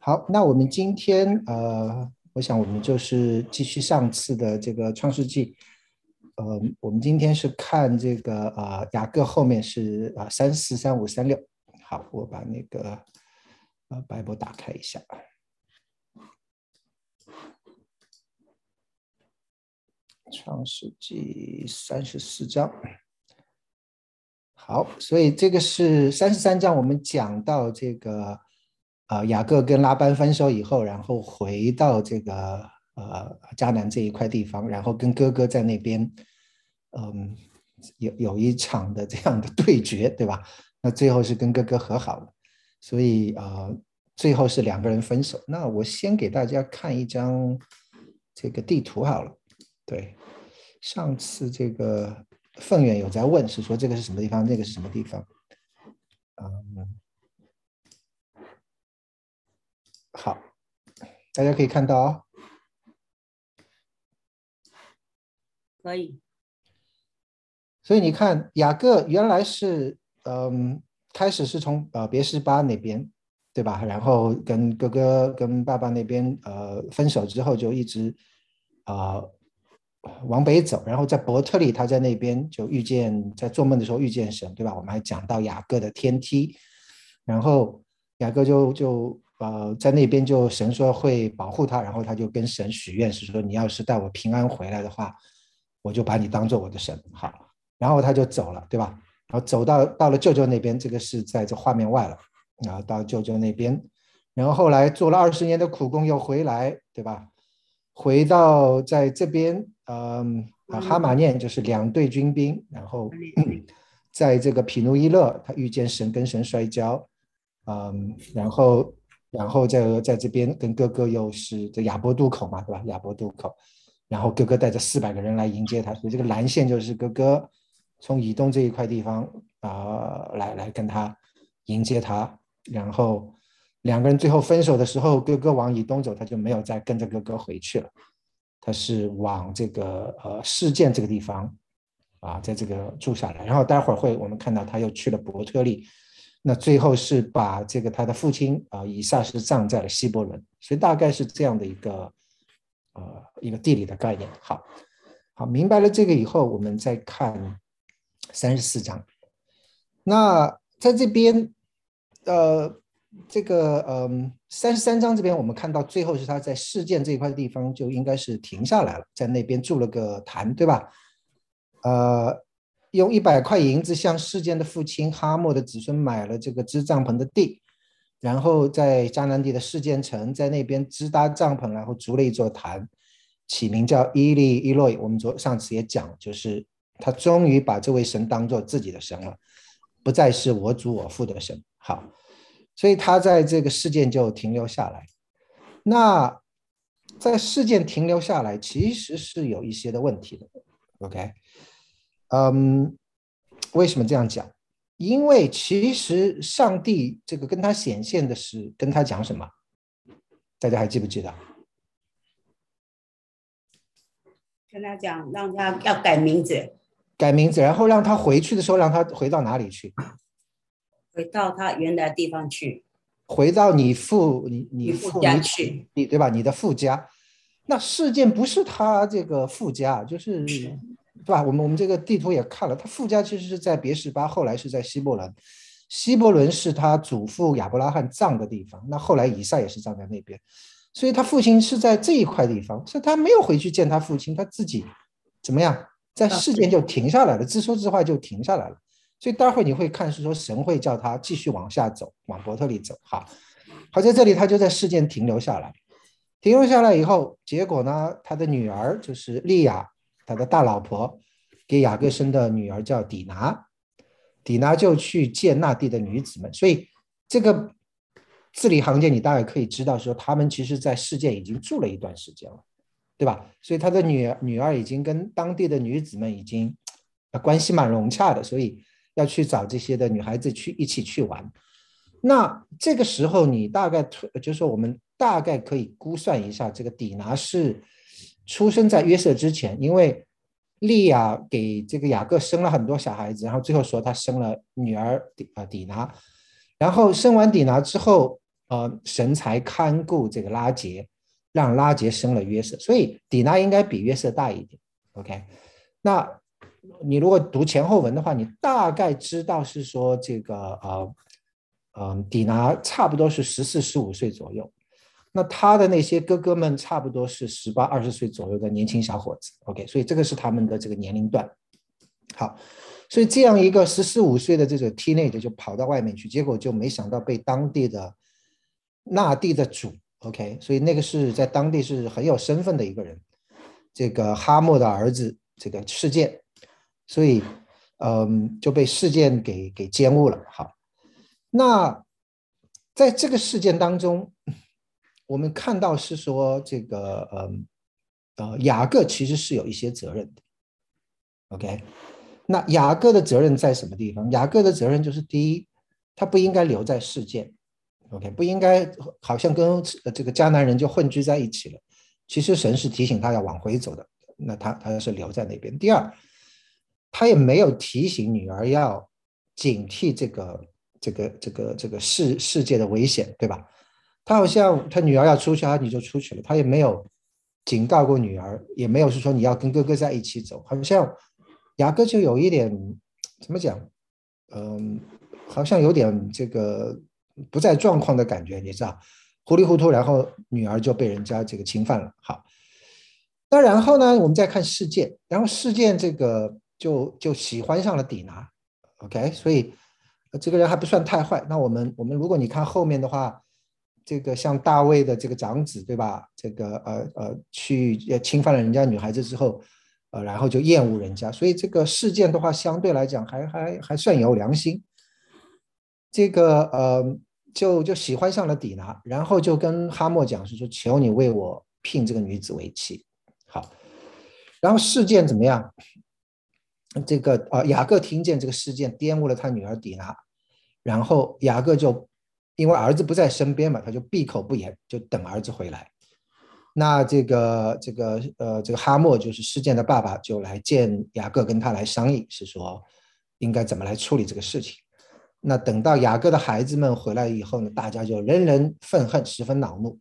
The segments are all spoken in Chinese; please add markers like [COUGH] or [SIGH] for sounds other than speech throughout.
好，那我们今天呃，我想我们就是继续上次的这个创世纪，呃，我们今天是看这个呃雅各后面是啊三四三五三六。好，我把那个呃 Bible 打开一下，创世纪三十四章。好，所以这个是三十三章，我们讲到这个。啊，雅各跟拉班分手以后，然后回到这个呃迦南这一块地方，然后跟哥哥在那边，嗯，有有一场的这样的对决，对吧？那最后是跟哥哥和好了，所以啊，最后是两个人分手。那我先给大家看一张这个地图好了。对，上次这个凤远有在问，是说这个是什么地方，那个是什么地方？嗯。好，大家可以看到哦。可以。所以你看，雅各原来是嗯，开始是从呃别是巴那边，对吧？然后跟哥哥跟爸爸那边呃分手之后，就一直啊往北走，然后在伯特利，他在那边就遇见，在做梦的时候遇见神，对吧？我们还讲到雅各的天梯，然后雅各就就。呃，在那边就神说会保护他，然后他就跟神许愿，是说你要是带我平安回来的话，我就把你当做我的神。好，然后他就走了，对吧？然后走到到了舅舅那边，这个是在这画面外了。然后到舅舅那边，然后后来做了二十年的苦工又回来，对吧？回到在这边，嗯，哈马念就是两队军兵，然后在这个匹努伊勒，他遇见神跟神摔跤，嗯，然后。然后在在这边跟哥哥又是在亚伯渡口嘛，对吧？亚伯渡口，然后哥哥带着四百个人来迎接他，所以这个蓝线就是哥哥从以东这一块地方啊来来跟他迎接他，然后两个人最后分手的时候，哥哥往以东走，他就没有再跟着哥哥回去了，他是往这个呃事件这个地方啊，在这个住下来，然后待会儿会我们看到他又去了伯特利。那最后是把这个他的父亲啊以撒是葬在了希伯伦，所以大概是这样的一个呃一个地理的概念。好，好明白了这个以后，我们再看三十四章。那在这边呃这个嗯三十三章这边，我们看到最后是他在事件这一块地方就应该是停下来了，在那边筑了个坛，对吧？呃。用一百块银子向事件的父亲哈莫的子孙买了这个支帐篷的地，然后在迦南地的事件城，在那边支搭帐篷，然后筑了一座坛，起名叫伊利伊洛伊。我们昨上次也讲，就是他终于把这位神当做自己的神了，不再是我主我父的神。好，所以他在这个事件就停留下来。那在事件停留下来，其实是有一些的问题的。OK。嗯，为什么这样讲？因为其实上帝这个跟他显现的是跟他讲什么？大家还记不记得？跟他讲，让他要改名字，改名字，然后让他回去的时候，让他回到哪里去？回到他原来地方去。回到你父你你父家去，你对吧？你的父家。那事件不是他这个父家，就是。对吧？我们我们这个地图也看了，他父家其实是在别什巴，后来是在希伯伦。希伯伦是他祖父亚伯拉罕葬的地方，那后来以撒也是葬在那边，所以他父亲是在这一块地方，所以他没有回去见他父亲，他自己怎么样，在事件就停下来了，自说自话就停下来了。所以待会你会看是说神会叫他继续往下走，往伯特利走。好，好在这里他就在事件停留下来，停留下来以后，结果呢，他的女儿就是利亚。他的大老婆给雅各生的女儿叫底拿，底拿就去见那地的女子们，所以这个字里行间你大概可以知道，说他们其实在世界已经住了一段时间了，对吧？所以他的女儿女儿已经跟当地的女子们已经关系蛮融洽的，所以要去找这些的女孩子去一起去玩。那这个时候你大概推，就是说我们大概可以估算一下，这个底拿是。出生在约瑟之前，因为利亚给这个雅各生了很多小孩子，然后最后说他生了女儿底啊底拿，然后生完底拿之后，呃，神才看顾这个拉杰，让拉杰生了约瑟，所以底拿应该比约瑟大一点。OK，那你如果读前后文的话，你大概知道是说这个呃，嗯，底拿差不多是十四十五岁左右，那他的那些哥哥们差不多是十八二十岁左右的年轻小伙子。OK，所以这个是他们的这个年龄段。好。所以这样一个十四五岁的这个 teenager 就跑到外面去，结果就没想到被当地的那地的主，OK，所以那个是在当地是很有身份的一个人，这个哈莫的儿子，这个事件，所以嗯就被事件给给奸污了。好，那在这个事件当中，我们看到是说这个嗯呃雅各其实是有一些责任的，OK。那雅各的责任在什么地方？雅各的责任就是第一，他不应该留在世界，OK，不应该好像跟这个迦南人就混居在一起了。其实神是提醒他要往回走的，那他他是留在那边。第二，他也没有提醒女儿要警惕这个这个这个这个世世界的危险，对吧？他好像他女儿要出去，他你就出去了，他也没有警告过女儿，也没有是说你要跟哥哥在一起走，好像。雅各就有一点怎么讲，嗯，好像有点这个不在状况的感觉，你知道，糊里糊涂，然后女儿就被人家这个侵犯了。好，那然后呢，我们再看事件，然后事件这个就就喜欢上了底拿，OK，所以这个人还不算太坏。那我们我们如果你看后面的话，这个像大卫的这个长子，对吧？这个呃呃去侵犯了人家女孩子之后。呃，然后就厌恶人家，所以这个事件的话，相对来讲还还还算有良心。这个呃，就就喜欢上了底拿，然后就跟哈莫讲是说，求你为我聘这个女子为妻。好，然后事件怎么样？这个呃，雅各听见这个事件玷污了他女儿底拿，然后雅各就因为儿子不在身边嘛，他就闭口不言，就等儿子回来。那这个这个呃，这个哈莫就是事件的爸爸，就来见雅各，跟他来商议，是说应该怎么来处理这个事情。那等到雅各的孩子们回来以后呢，大家就人人愤恨，十分恼怒。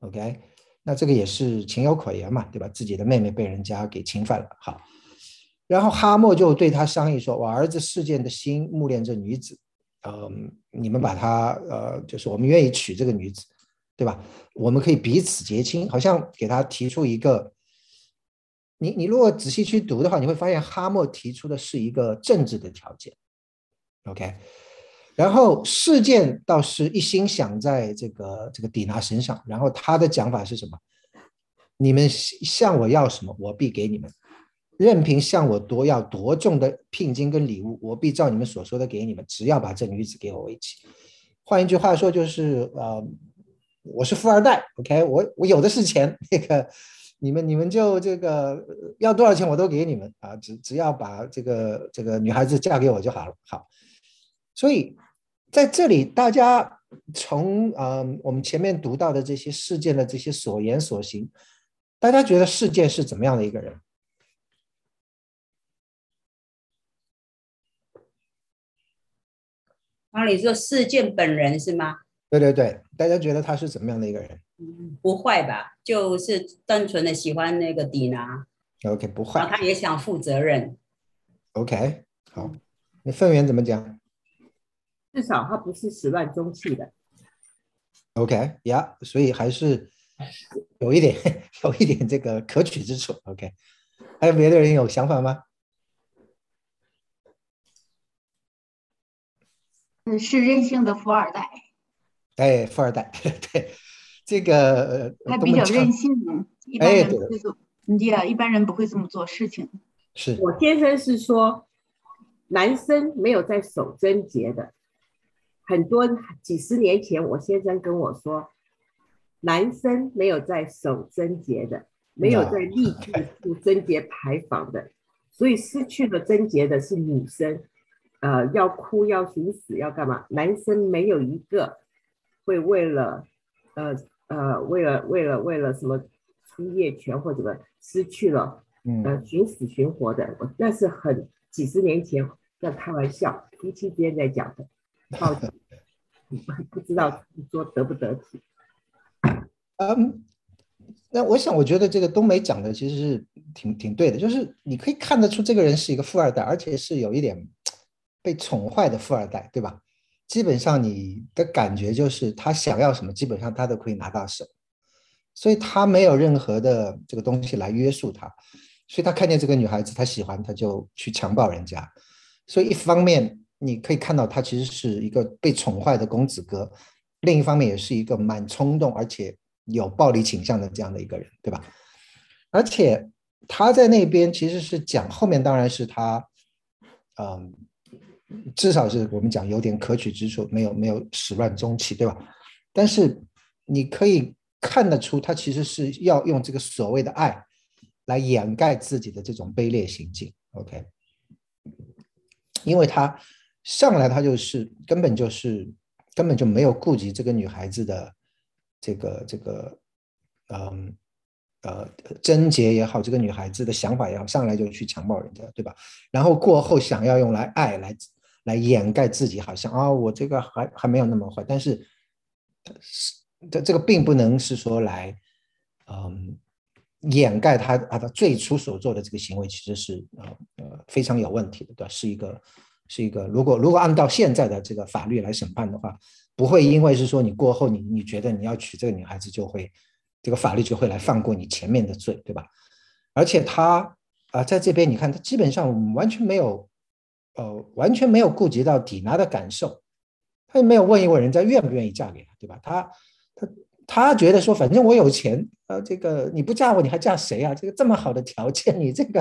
OK，那这个也是情有可原嘛，对吧？自己的妹妹被人家给侵犯了，好。然后哈莫就对他商议说：“我儿子事件的心慕恋这女子，嗯，你们把他呃，就是我们愿意娶这个女子。”对吧？我们可以彼此结亲，好像给他提出一个。你你如果仔细去读的话，你会发现哈默提出的是一个政治的条件。OK，然后事件倒是一心想在这个这个底娜身上，然后他的讲法是什么？你们向我要什么，我必给你们；任凭向我多要多重的聘金跟礼物，我必照你们所说的给你们。只要把这女子给我为妻。换一句话说，就是呃。我是富二代，OK，我我有的是钱，那个你们你们就这个要多少钱我都给你们啊，只只要把这个这个女孩子嫁给我就好了。好，所以在这里大家从嗯我们前面读到的这些事件的这些所言所行，大家觉得事件是怎么样的一个人？啊，你说事件本人是吗？对对对，大家觉得他是怎么样的一个人？嗯不坏吧？就是单纯的喜欢那个迪娜。OK，不坏。他也想负责任。OK，好。那凤元怎么讲？至少他不是始乱终弃的。OK，呀，所以还是有一点 [LAUGHS] 有一点这个可取之处。OK，还有别的人有想法吗？嗯，是任性的富二代。哎，富二代，[LAUGHS] 对，这个他比较任性，一般人不会做，你啊，一般人不会这么做事情。是我先生是说，男生没有在守贞节的，很多几十年前，我先生跟我说，男生没有在守贞节的，没有在立志 [LAUGHS] 赴贞洁牌坊的，所以失去了贞洁的是女生，呃，要哭要寻死要干嘛？男生没有一个。会为了，呃呃，为了为了为了什么出业权或者什么失去了，呃，寻死寻活的，我那是很几十年前在开玩笑，夫妻之间在讲的。不知道说得不得体。[LAUGHS] 嗯，那我想，我觉得这个冬梅讲的其实是挺挺对的，就是你可以看得出这个人是一个富二代，而且是有一点被宠坏的富二代，对吧？基本上你的感觉就是他想要什么，基本上他都可以拿到手，所以他没有任何的这个东西来约束他，所以他看见这个女孩子他喜欢，他就去强暴人家。所以一方面你可以看到他其实是一个被宠坏的公子哥，另一方面也是一个蛮冲动而且有暴力倾向的这样的一个人，对吧？而且他在那边其实是讲后面当然是他，嗯。至少是我们讲有点可取之处，没有没有始乱终弃，对吧？但是你可以看得出，他其实是要用这个所谓的爱来掩盖自己的这种卑劣行径。OK，因为他上来他就是根本就是根本就没有顾及这个女孩子的这个这个嗯呃贞洁也好，这个女孩子的想法也好，上来就去强暴人家，对吧？然后过后想要用来爱来。来掩盖自己，好像啊，我这个还还没有那么坏，但是是这这个并不能是说来，嗯，掩盖他啊他最初所做的这个行为，其实是呃呃非常有问题的，对吧？是一个是一个，如果如果按照现在的这个法律来审判的话，不会因为是说你过后你你觉得你要娶这个女孩子，就会这个法律就会来放过你前面的罪，对吧？而且他啊在这边你看，他基本上完全没有。呃，完全没有顾及到迪娜的感受，他也没有问一问人家愿不愿意嫁给他，对吧？他他他觉得说，反正我有钱，呃，这个你不嫁我，你还嫁谁啊？这个这么好的条件，你这个，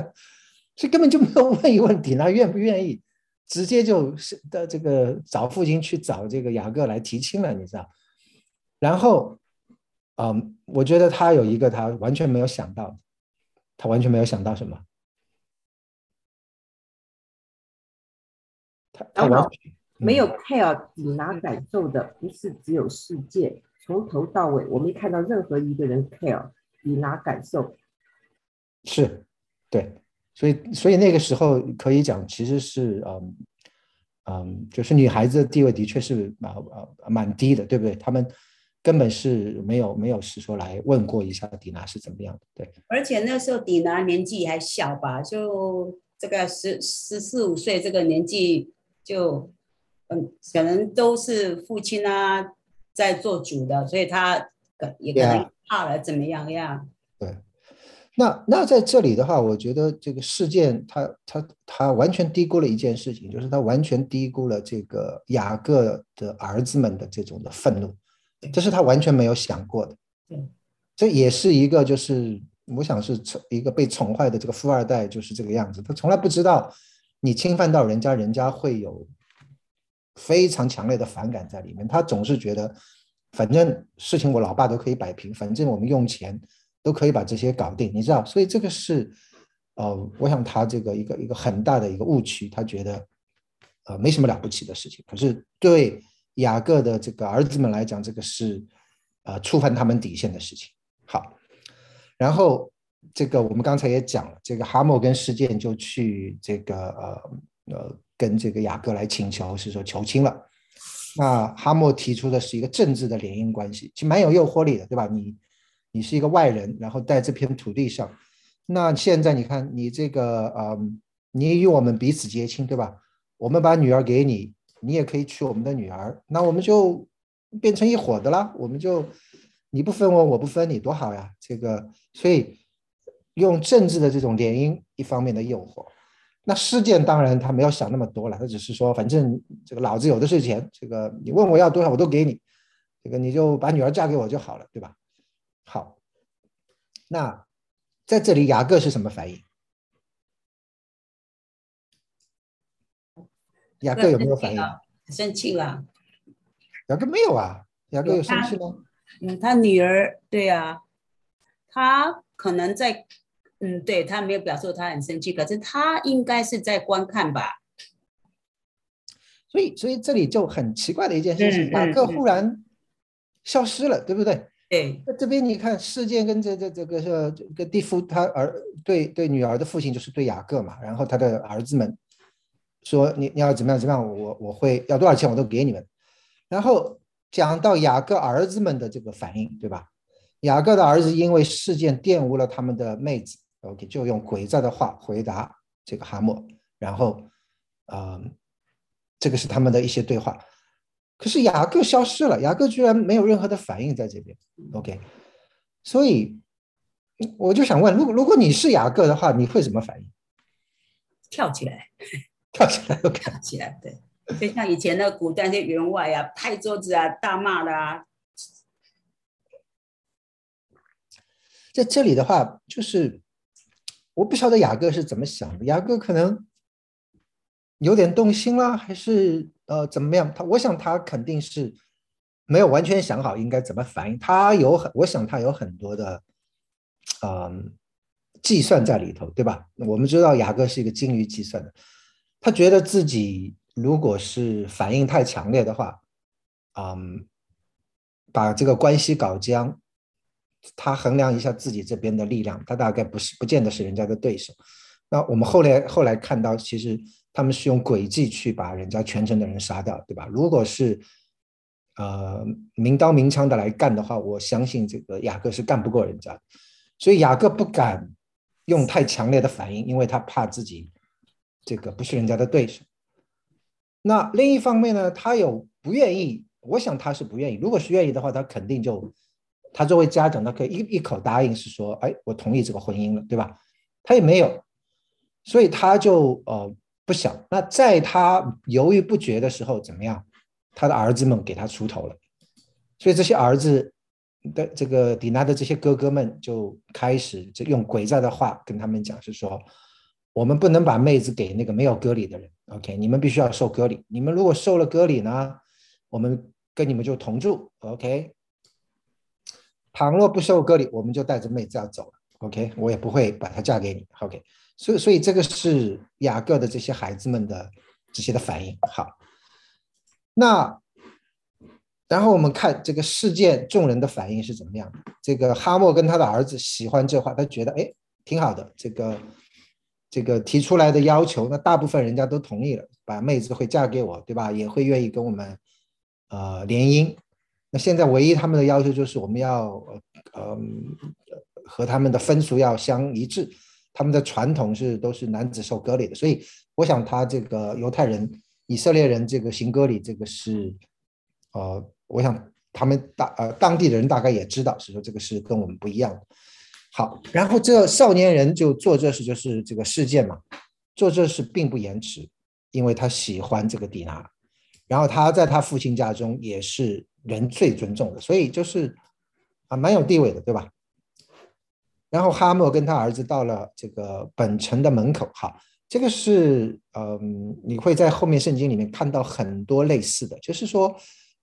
所以根本就没有问一问迪娜愿不愿意，直接就是的这个找父亲去找这个雅各来提亲了，你知道？然后，嗯，我觉得他有一个他完全没有想到，他完全没有想到什么。然后没有 care 抵拿感受的，不是只有世界，从头到尾我没看到任何一个人 care 抵拿感受。是，对，所以所以那个时候可以讲，其实是嗯嗯，就是女孩子的地位的确是蛮呃蛮低的，对不对？他们根本是没有没有是说来问过一下迪娜是怎么样的，对。而且那时候迪娜年纪还小吧，就这个十十四五岁这个年纪。就嗯，可能都是父亲啊在做主的，所以他可也可能怕了怎么样呀？对，那那在这里的话，我觉得这个事件他他他完全低估了一件事情，就是他完全低估了这个雅各的儿子们的这种的愤怒，这是他完全没有想过的。对，这也是一个就是我想是宠一个被宠坏的这个富二代就是这个样子，他从来不知道。你侵犯到人家，人家会有非常强烈的反感在里面。他总是觉得，反正事情我老爸都可以摆平，反正我们用钱都可以把这些搞定，你知道？所以这个是，呃，我想他这个一个一个很大的一个误区，他觉得，呃，没什么了不起的事情。可是对雅各的这个儿子们来讲，这个是，呃，触犯他们底线的事情。好，然后。这个我们刚才也讲了，这个哈默跟事件就去这个呃呃跟这个雅各来请求，是说求亲了。那哈默提出的是一个政治的联姻关系，其实蛮有诱惑力的，对吧？你你是一个外人，然后在这片土地上，那现在你看你这个呃，你与我们彼此结亲，对吧？我们把女儿给你，你也可以娶我们的女儿，那我们就变成一伙的啦。我们就你不分我，我不分你，多好呀！这个所以。用政治的这种联姻一方面的诱惑，那事件当然他没有想那么多了，他只是说反正这个老子有的是钱，这个你问我要多少我都给你，这个你就把女儿嫁给我就好了，对吧？好，那在这里雅各是什么反应？雅各有没有反应？生气了。雅各没有啊，雅各有生气吗？嗯，他女儿对啊，他可能在。嗯，对他没有表示他很生气，可是他应该是在观看吧。所以，所以这里就很奇怪的一件事情，雅各忽然消失了，对不对？对。那这边你看，事件跟这这这个是这个蒂夫他儿对对女儿的父亲就是对雅各嘛，然后他的儿子们说你你要怎么样怎么样，我我会要多少钱我都给你们。然后讲到雅各儿子们的这个反应，对吧？雅各的儿子因为事件玷污了他们的妹子，OK，就用鬼在的话回答这个哈默，然后，呃，这个是他们的一些对话。可是雅各消失了，雅各居然没有任何的反应在这边，OK，所以我就想问，如果如果你是雅各的话，你会怎么反应？跳起来，[LAUGHS] 跳起来，OK，跳起来，对，就像以前的古代那些员外啊，拍桌子啊，大骂的啊。在这里的话，就是我不晓得雅各是怎么想的，雅各可能有点动心了，还是呃怎么样？他我想他肯定是没有完全想好应该怎么反应，他有很，我想他有很多的嗯计算在里头，对吧？我们知道雅各是一个精于计算的，他觉得自己如果是反应太强烈的话，嗯，把这个关系搞僵。他衡量一下自己这边的力量，他大概不是不见得是人家的对手。那我们后来后来看到，其实他们是用诡计去把人家全城的人杀掉，对吧？如果是呃明刀明枪的来干的话，我相信这个雅各是干不过人家的。所以雅各不敢用太强烈的反应，因为他怕自己这个不是人家的对手。那另一方面呢，他有不愿意，我想他是不愿意。如果是愿意的话，他肯定就。他作为家长，他可以一一口答应，是说，哎，我同意这个婚姻了，对吧？他也没有，所以他就呃不想。那在他犹豫不决的时候，怎么样？他的儿子们给他出头了，所以这些儿子的这个迪娜的这些哥哥们就开始就用诡诈的话跟他们讲，是说，我们不能把妹子给那个没有割礼的人，OK？你们必须要受割礼。你们如果受了割礼呢，我们跟你们就同住，OK？倘若不受割礼，我们就带着妹子要走了。OK，我也不会把她嫁给你。OK，所以所以这个是雅各的这些孩子们的这些的反应。好，那然后我们看这个事件众人的反应是怎么样的。这个哈莫跟他的儿子喜欢这话，他觉得哎挺好的。这个这个提出来的要求，那大部分人家都同意了，把妹子会嫁给我，对吧？也会愿意跟我们呃联姻。那现在唯一他们的要求就是我们要，呃呃，和他们的风俗要相一致，他们的传统是都是男子受割礼的，所以我想他这个犹太人、以色列人这个行割礼，这个是，呃，我想他们大呃当地的人大概也知道，是说这个是跟我们不一样的。好，然后这少年人就做这事，就是这个事件嘛，做这事并不延迟，因为他喜欢这个迪娜，然后他在他父亲家中也是。人最尊重的，所以就是啊，蛮有地位的，对吧？然后哈默跟他儿子到了这个本城的门口，好，这个是嗯，你会在后面圣经里面看到很多类似的，就是说，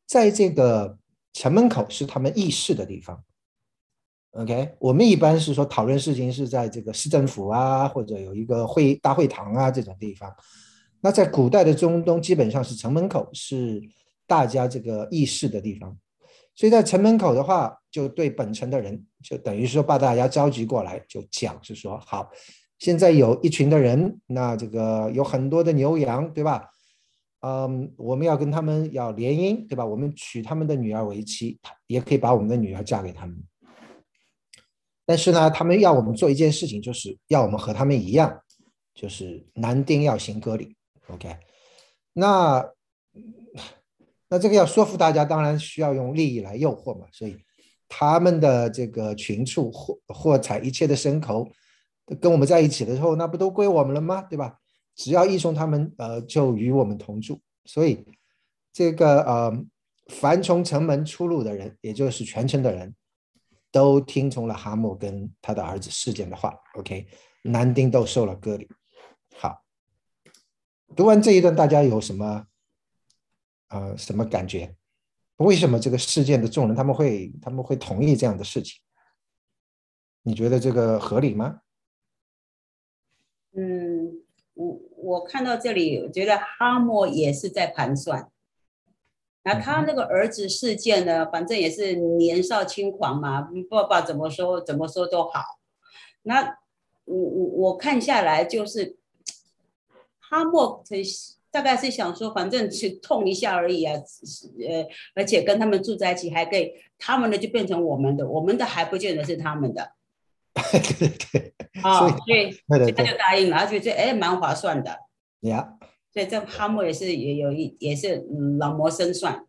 在这个城门口是他们议事的地方。OK，我们一般是说讨论事情是在这个市政府啊，或者有一个会大会堂啊这种地方。那在古代的中东，基本上是城门口是。大家这个议事的地方，所以在城门口的话，就对本城的人，就等于说把大家召集过来，就讲是说，好，现在有一群的人，那这个有很多的牛羊，对吧？嗯，我们要跟他们要联姻，对吧？我们娶他们的女儿为妻，也可以把我们的女儿嫁给他们。但是呢，他们要我们做一件事情，就是要我们和他们一样，就是男丁要行割礼。OK，那。那这个要说服大家，当然需要用利益来诱惑嘛。所以他们的这个群畜或或采一切的牲口，跟我们在一起的时候，那不都归我们了吗？对吧？只要一从他们，呃，就与我们同住。所以这个呃，凡从城门出入的人，也就是全城的人，都听从了哈姆跟他的儿子事件的话。OK，男丁都受了割礼。好，读完这一段，大家有什么？呃，什么感觉？为什么这个事件的众人他们会他们会同意这样的事情？你觉得这个合理吗？嗯，我我看到这里，我觉得哈默也是在盘算。那他那个儿子事件呢，反正也是年少轻狂嘛，爸爸怎么说怎么说都好。那我我我看下来就是哈莫大概是想说，反正去 [LAUGHS] 痛一下而已啊，呃，而且跟他们住在一起还可以，他们的就变成我们的，我们的还不见得是他们的。[LAUGHS] 对对对，啊，所以他就答应了，他觉得哎蛮划算的。呀，所以这哈莫也是也有一也是老谋深算。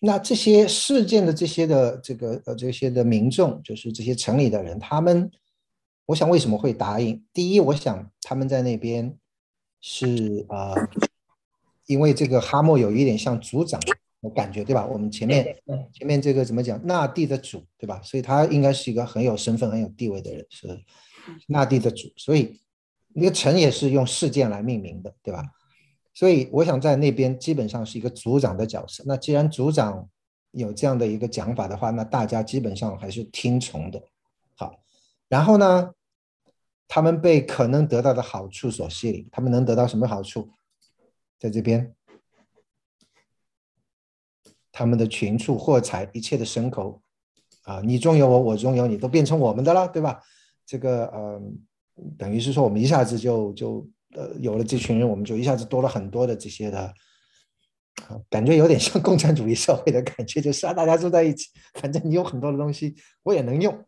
那这些事件的这些的这个呃这些的民众，就是这些城里的人，他们，我想为什么会答应？第一，我想他们在那边是呃，因为这个哈莫有一点像族长的感觉，对吧？我们前面前面这个怎么讲？纳地的主，对吧？所以他应该是一个很有身份、很有地位的人，是纳地的主。所以那个城也是用事件来命名的，对吧？所以我想在那边基本上是一个族长的角色。那既然族长有这样的一个讲法的话，那大家基本上还是听从的。好，然后呢，他们被可能得到的好处所吸引，他们能得到什么好处？在这边，他们的群畜货财一切的牲口啊，你中有我，我中有你，都变成我们的了，对吧？这个呃，等于是说我们一下子就就。呃，有了这群人，我们就一下子多了很多的这些的，感觉有点像共产主义社会的感觉，就是啊，大家住在一起，反正你有很多的东西，我也能用，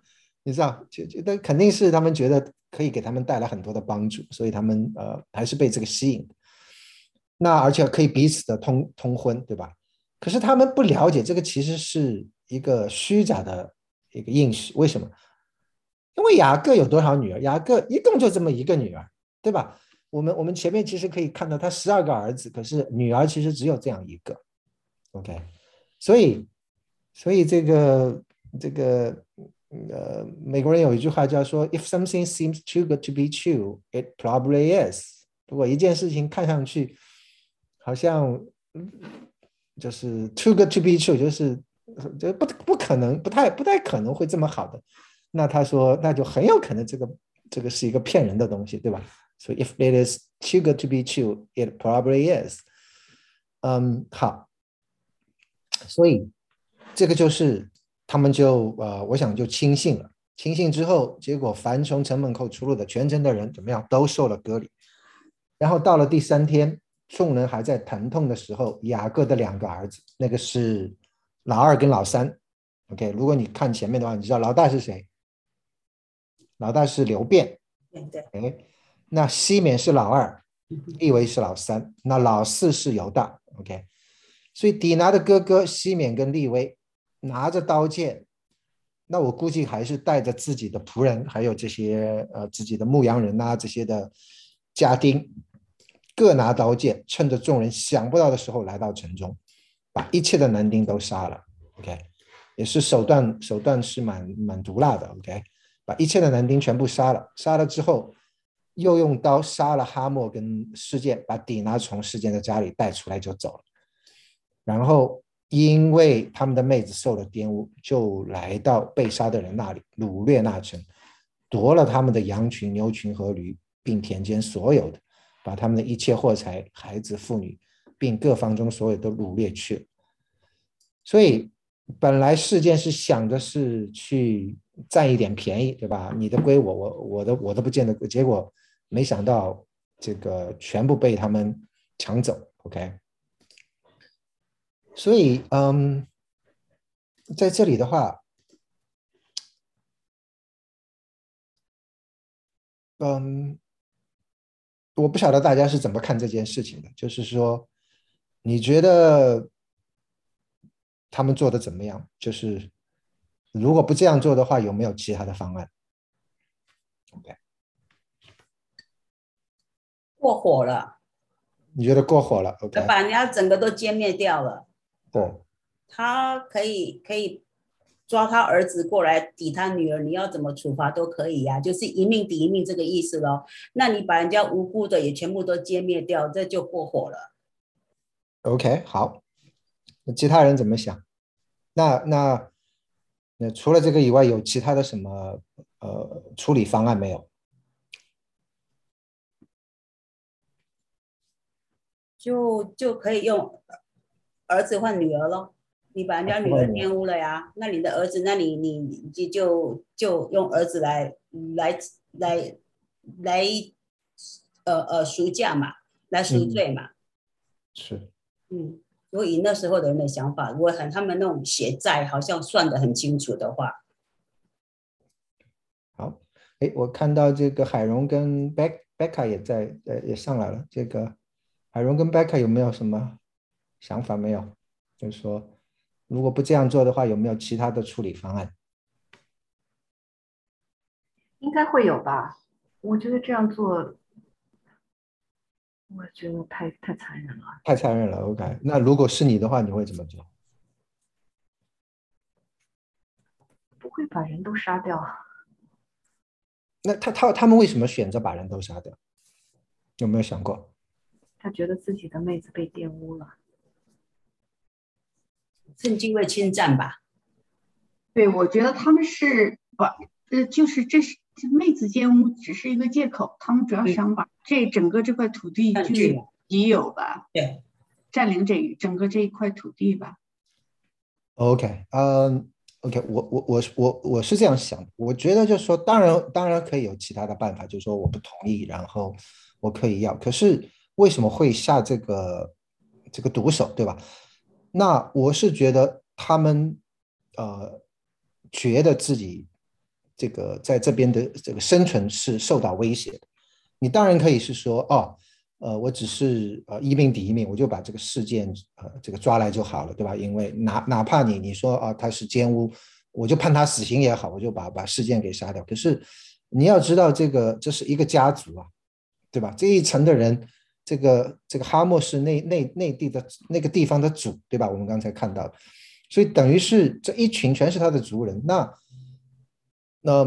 你知道，就觉得肯定是他们觉得可以给他们带来很多的帮助，所以他们呃还是被这个吸引。那而且可以彼此的通通婚，对吧？可是他们不了解这个其实是一个虚假的一个应许，为什么？因为雅各有多少女儿？雅各一共就这么一个女儿，对吧？我们我们前面其实可以看到，他十二个儿子，可是女儿其实只有这样一个，OK，所以所以这个这个呃，美国人有一句话叫说，If something seems too good to be true, it probably is。如果一件事情看上去好像就是 too good to be true，就是就不不可能，不太不太可能会这么好的，那他说那就很有可能这个这个是一个骗人的东西，对吧？So if it is too good to be true, it probably is. 嗯，好，所以这个就是他们就呃，我想就轻信了。轻信之后，结果凡从城门口出入的全城的人怎么样，都受了隔离。然后到了第三天，众人还在疼痛的时候，雅各的两个儿子，那个是老二跟老三。OK，如果你看前面的话，你知道老大是谁？老大是刘辩。对对。哎。那西缅是老二，利维是老三，那老四是犹大。OK，所以底拿的哥哥西缅跟利威拿着刀剑，那我估计还是带着自己的仆人，还有这些呃自己的牧羊人呐，这些的家丁，各拿刀剑，趁着众人想不到的时候来到城中，把一切的男丁都杀了。OK，也是手段手段是蛮蛮毒辣的。OK，把一切的男丁全部杀了，杀了之后。又用刀杀了哈莫跟事件，把底拿从事件的家里带出来就走了。然后因为他们的妹子受了玷污，就来到被杀的人那里掳掠那城，夺了他们的羊群、牛群和驴，并田间所有的，把他们的一切货财、孩子、妇女，并各方中所有都掳掠去。所以本来事件是想的是去占一点便宜，对吧？你的归我，我我的我都不见得，结果。没想到这个全部被他们抢走，OK。所以，嗯，在这里的话，嗯，我不晓得大家是怎么看这件事情的。就是说，你觉得他们做的怎么样？就是如果不这样做的话，有没有其他的方案？OK。过火了，你觉得过火了？OK，把人家整个都歼灭掉了。对，他可以可以抓他儿子过来抵他女儿，你要怎么处罚都可以呀，就是一命抵一命这个意思咯。那你把人家无辜的也全部都歼灭掉，这就过火了。OK，好，那其他人怎么想？那那那除了这个以外，有其他的什么呃处理方案没有？就就可以用儿子换女儿咯。你把人家女儿玷污了呀，那你的儿子，那你你你就就用儿子来来来来，呃呃赎价嘛。来赎罪嘛。是，嗯，如果以那时候的人的想法，如果很他们那种血债好像算得很清楚的话，好，哎，我看到这个海荣跟贝贝卡也在，呃，也上来了。这个海荣跟贝卡有没有什么想法没有？就是说，如果不这样做的话，有没有其他的处理方案？应该会有吧？我觉得这样做。我觉得太太残忍了，太残忍了。OK，那如果是你的话，你会怎么做？不会把人都杀掉。那他他他们为什么选择把人都杀掉？有没有想过？他觉得自己的妹子被玷污了，趁机会侵占吧？对，我觉得他们是把呃，就是这是。妹子奸污只是一个借口，他们主要想把这整个这块土地就是已有吧，对，占领这整个这一块土地吧。OK，嗯，OK，我我我我我是这样想，我觉得就是说，当然当然可以有其他的办法，就是说我不同意，然后我可以要，可是为什么会下这个这个毒手，对吧？那我是觉得他们呃觉得自己。这个在这边的这个生存是受到威胁的，你当然可以是说，哦，呃，我只是呃一命抵一命，我就把这个事件呃这个抓来就好了，对吧？因为哪哪怕你你说啊他是奸污，我就判他死刑也好，我就把把事件给杀掉。可是你要知道，这个这是一个家族啊，对吧？这一层的人，这个这个哈默是内内内地的那个地方的主，对吧？我们刚才看到，所以等于是这一群全是他的族人，那。那，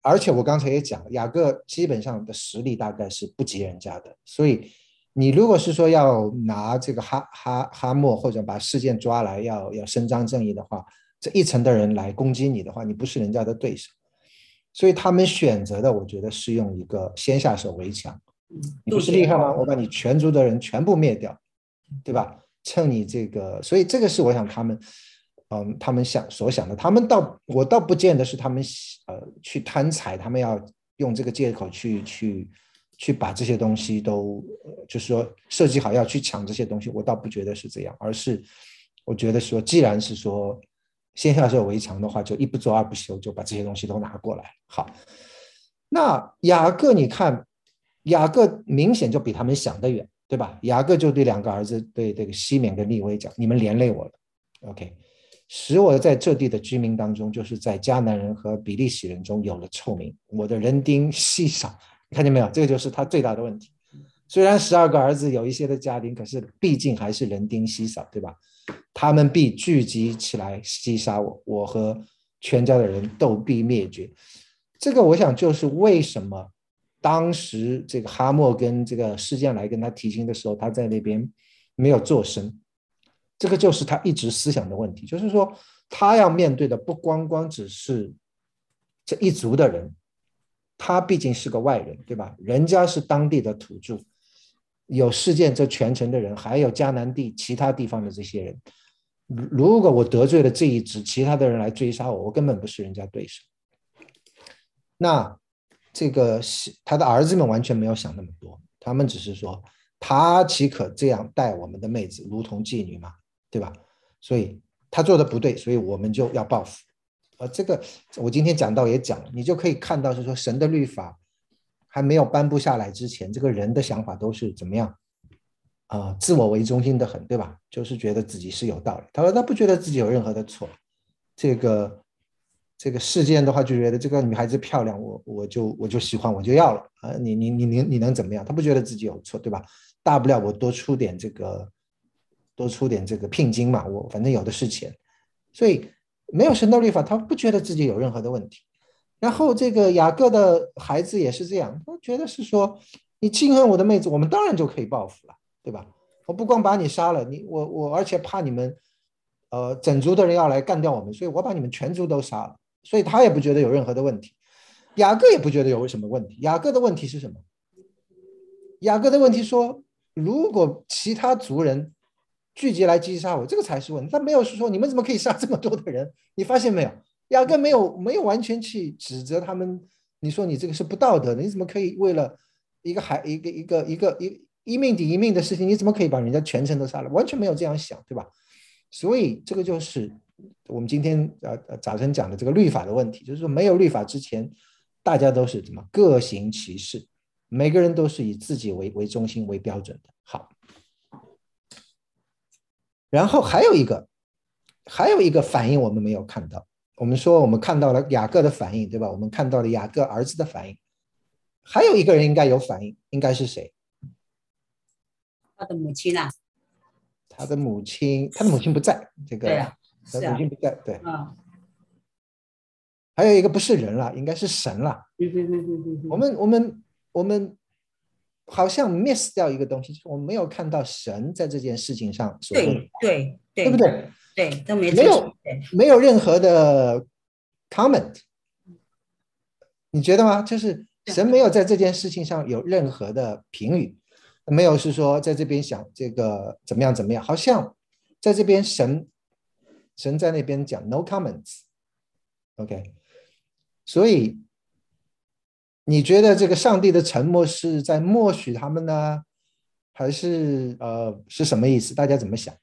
而且我刚才也讲，雅各基本上的实力大概是不及人家的，所以你如果是说要拿这个哈哈哈默或者把事件抓来要要伸张正义的话，这一层的人来攻击你的话，你不是人家的对手，所以他们选择的，我觉得是用一个先下手为强，你不是厉害吗？我把你全族的人全部灭掉，对吧？趁你这个，所以这个是我想他们。嗯，他们想所想的，他们倒我倒不见得是他们呃去贪财，他们要用这个借口去去去把这些东西都，就是说设计好要去抢这些东西，我倒不觉得是这样，而是我觉得说，既然是说先下手为强的话，就一不做二不休，就把这些东西都拿过来。好，那雅各，你看雅各明显就比他们想得远，对吧？雅各就对两个儿子，对这个西缅跟利威讲，你们连累我了，OK。使我在这地的居民当中，就是在迦南人和比利洗人中有了臭名。我的人丁稀少，看见没有？这个就是他最大的问题。虽然十二个儿子有一些的家庭，可是毕竟还是人丁稀少，对吧？他们必聚集起来击杀我，我和全家的人都必灭绝。这个我想就是为什么当时这个哈默跟这个事件来跟他提亲的时候，他在那边没有做声。这个就是他一直思想的问题，就是说他要面对的不光光只是这一族的人，他毕竟是个外人，对吧？人家是当地的土著，有事件这全城的人，还有迦南地其他地方的这些人。如果我得罪了这一支，其他的人来追杀我，我根本不是人家对手。那这个是他的儿子们完全没有想那么多，他们只是说他岂可这样待我们的妹子，如同妓女嘛？对吧？所以他做的不对，所以我们就要报复。呃，这个我今天讲到也讲，你就可以看到是说神的律法还没有颁布下来之前，这个人的想法都是怎么样？啊，自我为中心的很，对吧？就是觉得自己是有道理。他说他不觉得自己有任何的错。这个这个事件的话，就觉得这个女孩子漂亮，我我就我就喜欢，我就要了啊！你你你你你能怎么样？他不觉得自己有错，对吧？大不了我多出点这个。多出点这个聘金嘛，我反正有的是钱，所以没有神道律法，他不觉得自己有任何的问题。然后这个雅各的孩子也是这样，他觉得是说，你侵犯我的妹子，我们当然就可以报复了，对吧？我不光把你杀了，你我我，而且怕你们，呃，整族的人要来干掉我们，所以我把你们全族都杀了。所以他也不觉得有任何的问题，雅各也不觉得有什么问题。雅各的问题是什么？雅各的问题说，如果其他族人。聚集来击杀我，这个才是问题。他没有说你们怎么可以杀这么多的人？你发现没有？雅各没有没有完全去指责他们。你说你这个是不道德的，你怎么可以为了一个孩一个一个一个一一命抵一命的事情，你怎么可以把人家全程都杀了？完全没有这样想，对吧？所以这个就是我们今天呃呃早晨讲的这个律法的问题，就是说没有律法之前，大家都是怎么各行其事，每个人都是以自己为为中心为标准的。好，然后还有一个还有一个反应我们没有看到，我们说我们看到了雅各的反应，对吧？我们看到了雅各儿子的反应，还有一个人应该有反应，应该是谁？他的母亲啊，他的母亲，他的母亲不在，这个对啊，是啊母亲不在，对。啊，还有一个不是人了，应该是神了。嗯哼哼哼哼哼，我们我们我们好像 miss 掉一个东西，就是我们没有看到神在这件事情上所做的对，对对对不？对？对，都没没有对没有任何的 comment，你觉得吗？就是神没有在这件事情上有任何的评语，没有是说在这边想这个怎么样怎么样，好像在这边神神在那边讲 no comments，OK，、所以你觉得这个上帝的沉默是在默许他们呢，还是呃是什么意思？大家怎么想？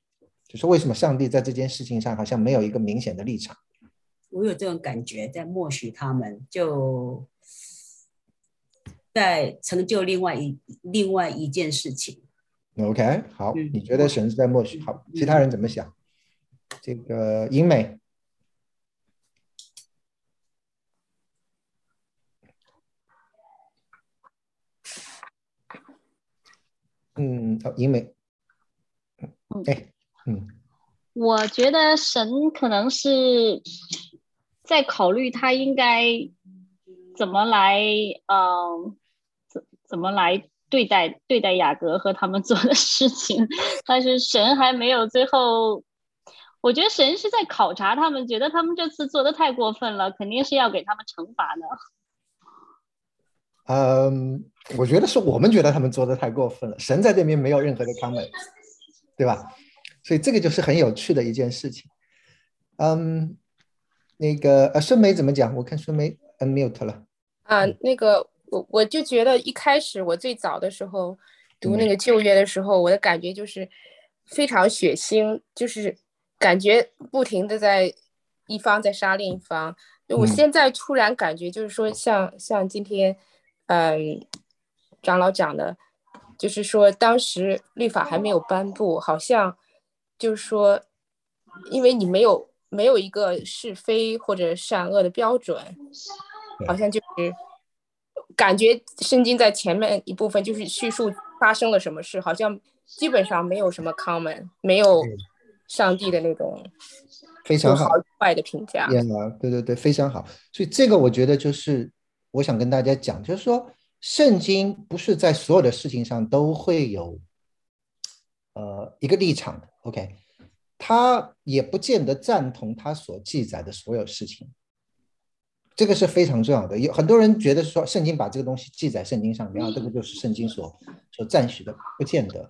就是为什么上帝在这件事情上好像没有一个明显的立场？我有这种感觉，在默许他们，就在成就另外一另外一件事情。OK，好，嗯你觉得神是在默许？好，其他人怎么想？这个英美，嗯，哦，英美，嗯。哎，嗯，我觉得神可能是在考虑他应该怎么来，嗯、怎怎么来对待对待雅各和他们做的事情，[LAUGHS] 但是神还没有最后。我觉得神是在考察他们，觉得他们这次做的太过分了，肯定是要给他们惩罚的。嗯，我觉得是我们觉得他们做的太过分了，神在这边没有任何的 comment，对吧？所以这个就是很有趣的一件事情。嗯，那个呃，孙梅怎么讲？我看孙梅 unmute 了。啊，那个我我就觉得一开始我最早的时候读那个旧约的时候，我的感觉就是非常血腥，就是感觉不停的在一方在杀另一方。我嗯现在突然感觉就是说像，像今天，嗯，长老讲的，就是说当时律法还没有颁布，好像就是说，因为你没有没有一个是非或者善恶的标准，好像就是感觉圣经在前面一部分就是叙述发生了什么事，好像基本上没有什么 comment，没有对上帝的那种非常好坏的评价。呀，对对对，非常好。所以这个我觉得就是我想跟大家讲，就是说圣经不是在所有的事情上都会有呃一个立场的，OK，他也不见得赞同他所记载的所有事情，这个是非常重要的。有很多人觉得说圣经把这个东西记在圣经上面，啊，这个就是圣经所所赞许的，不见得。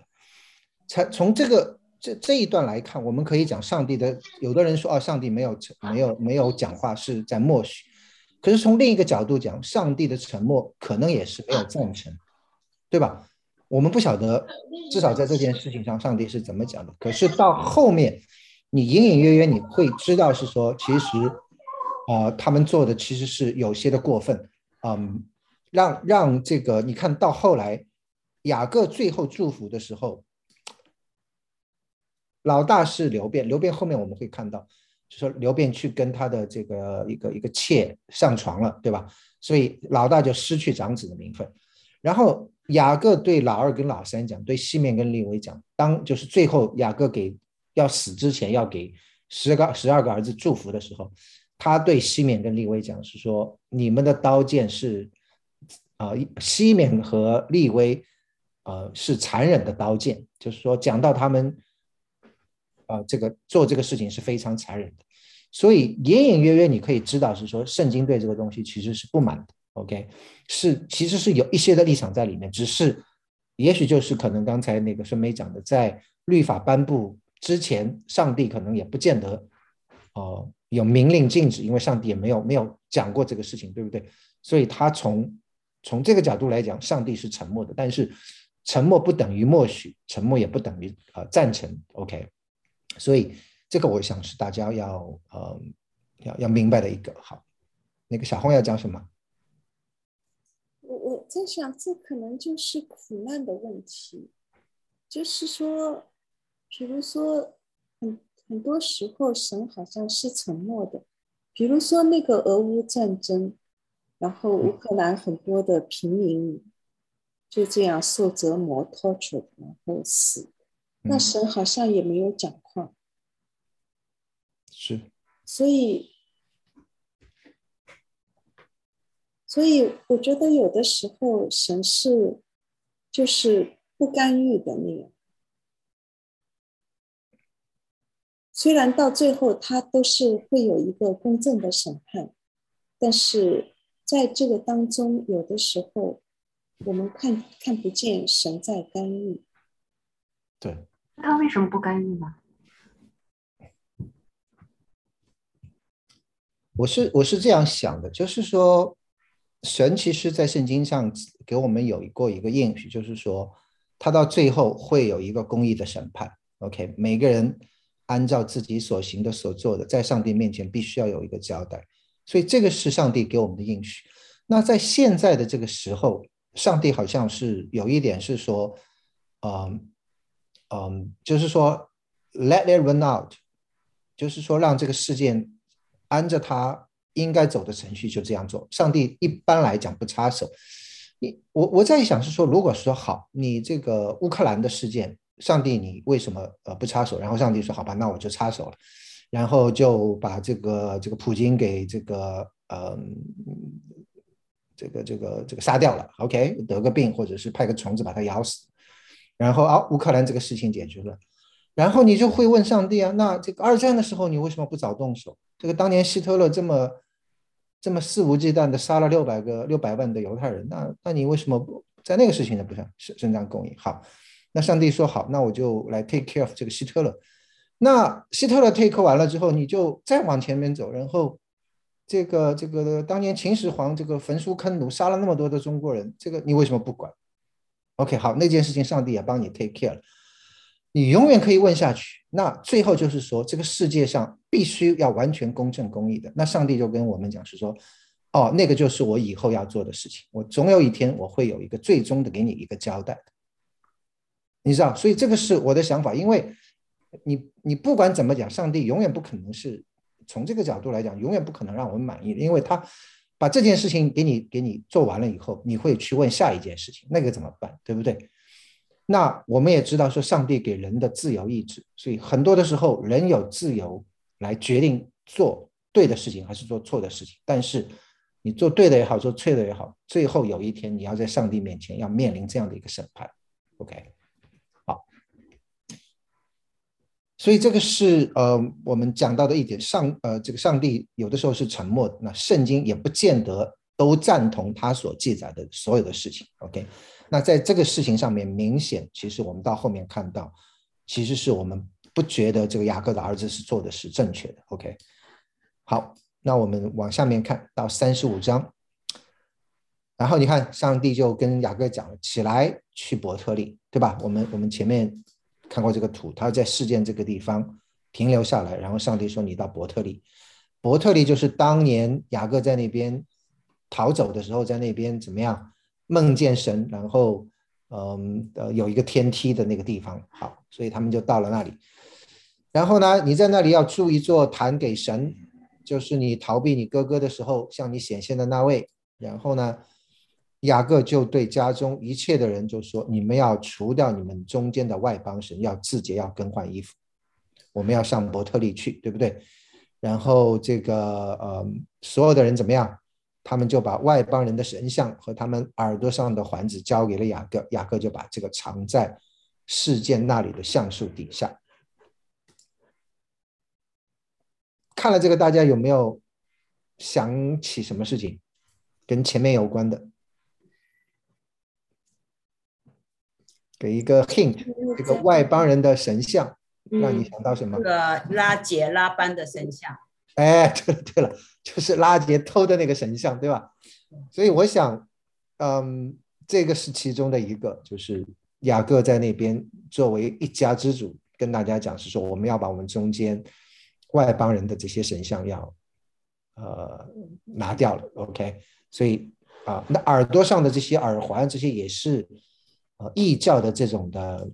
才从这个这这一段来看，我们可以讲上帝的。有的人说，哦，上帝没有没有没有讲话，是在默许。可是从另一个角度讲，上帝的沉默可能也是没有赞成，对吧？我们不晓得，至少在这件事情上，上帝是怎么讲的。可是到后面，你隐隐约约你会知道是说，其实，啊、他们做的其实是有些的过分，嗯，让让这个你看到后来，雅各最后祝福的时候，老大是刘辩，刘辩后面我们会看到，就说刘辩去跟他的这个一个一个妾上床了，对吧？所以老大就失去长子的名分。然后雅各对老二跟老三讲，对西面跟利维讲，当就是最后雅各给要死之前要给十个十二个儿子祝福的时候，他对西面跟利维讲是说，你们的刀剑是啊、西面和利威呃是残忍的刀剑，就是说讲到他们啊、这个做这个事情是非常残忍的，所以隐隐约约你可以知道是说圣经对这个东西其实是不满的。OK，是其实是有一些的立场在里面，只是也许就是可能刚才那个孙梅讲的，在律法颁布之前，上帝可能也不见得哦、呃有明令禁止，因为上帝也没有没有讲过这个事情，对不对？所以他从从这个角度来讲，上帝是沉默的，但是沉默不等于默许，沉默也不等于呃赞成。OK，所以这个我想是大家要呃要要明白的一个。好，那个小红要讲什么？我我在想，这可能就是苦难的问题，就是说，比如说很很多时候神好像是沉默的，比如说那个俄乌战争。然后乌克兰很多的平民就这样受折磨、torture，然后死。那神好像也没有讲话，是。所以，所以我觉得有的时候神是就是不干预的那样。虽然到最后他都是会有一个公正的审判，但是。在这个当中，有的时候我们看看不见神在干预。对，他为什么不干预呢？我是我是这样想的，就是说，神其实在圣经上给我们有过一个应许，就是说，他到最后会有一个公义的审判。OK，每个人按照自己所行的、所做的，在上帝面前必须要有一个交代。所以这个是上帝给我们的应许。那在现在的这个时候，上帝好像是有一点是说，嗯嗯，就是说 let it run out，就是说让这个事件按着他应该走的程序就这样做。上帝一般来讲不插手。你我我在想是说，如果说好，你这个乌克兰的事件，上帝你为什么呃不插手？然后上帝说好吧，那我就插手了。然后就把这个这个普京给这个嗯，这个这个这个杀掉了。OK，得个病或者是派个虫子把他咬死。然后啊，乌克兰这个事情解决了。然后你就会问上帝啊，那这个二战的时候你为什么不早动手？这个当年希特勒这么这么肆无忌惮的杀了六百个六百万的犹太人，那那你为什么不在那个事情上？不是伸张公义？好，那上帝说好，那我就来 take care of 这个希特勒。那希特勒 take 完了之后，你就再往前面走，然后这个这个当年秦始皇这个焚书坑儒，杀了那么多的中国人，这个你为什么不管？OK，好，那件事情上帝也帮你 take care 了，你永远可以问下去。那最后就是说，这个世界上必须要完全公正公义的。那上帝就跟我们讲是说，哦，那个就是我以后要做的事情，我总有一天我会有一个最终的给你一个交代，你知道？所以这个是我的想法，因为。你你不管怎么讲，上帝永远不可能是从这个角度来讲，永远不可能让我们满意的，因为他把这件事情给你给你做完了以后，你会去问下一件事情，那个怎么办，对不对？那我们也知道说，上帝给人的自由意志，所以很多的时候人有自由来决定做对的事情还是做错的事情，但是你做对的也好，做错的也好，最后有一天你要在上帝面前要面临这样的一个审判，OK。所以这个是呃我们讲到的一点，上呃这个上帝有的时候是沉默的，那圣经也不见得都赞同他所记载的所有的事情。OK，那在这个事情上面，明显其实我们到后面看到，其实是我们不觉得这个雅各的儿子是做的是正确的。OK，好，那我们往下面看到三十五章，然后你看上帝就跟雅各讲了，起来去伯特利，对吧？我们我们前面。看过这个图，他在事件这个地方停留下来，然后上帝说：“你到伯特利，伯特利就是当年雅各在那边逃走的时候，在那边怎么样梦见神，然后嗯呃有一个天梯的那个地方。好，所以他们就到了那里。然后呢，你在那里要筑一座坛给神，就是你逃避你哥哥的时候向你显现的那位。然后呢？”雅各就对家中一切的人就说：“你们要除掉你们中间的外邦神，要自洁，要更换衣服。我们要上伯特利去，对不对？然后这个呃，所有的人怎么样？他们就把外邦人的神像和他们耳朵上的环子交给了雅各。雅各就把这个藏在事件那里的橡树底下。看了这个，大家有没有想起什么事情跟前面有关的？”给一个 hint，这个外邦人的神像，让你想到什么？这个拉杰拉班的神像。哎，[LAUGHS] 对了对了，就是拉杰偷的那个神像，对吧？所以我想，嗯，这个是其中的一个，就是雅各在那边作为一家之主，跟大家讲是说，我们要把我们中间外邦人的这些神像要呃拿掉了，OK，所以啊，那耳朵上的这些耳环，这些也是呃异教的这种的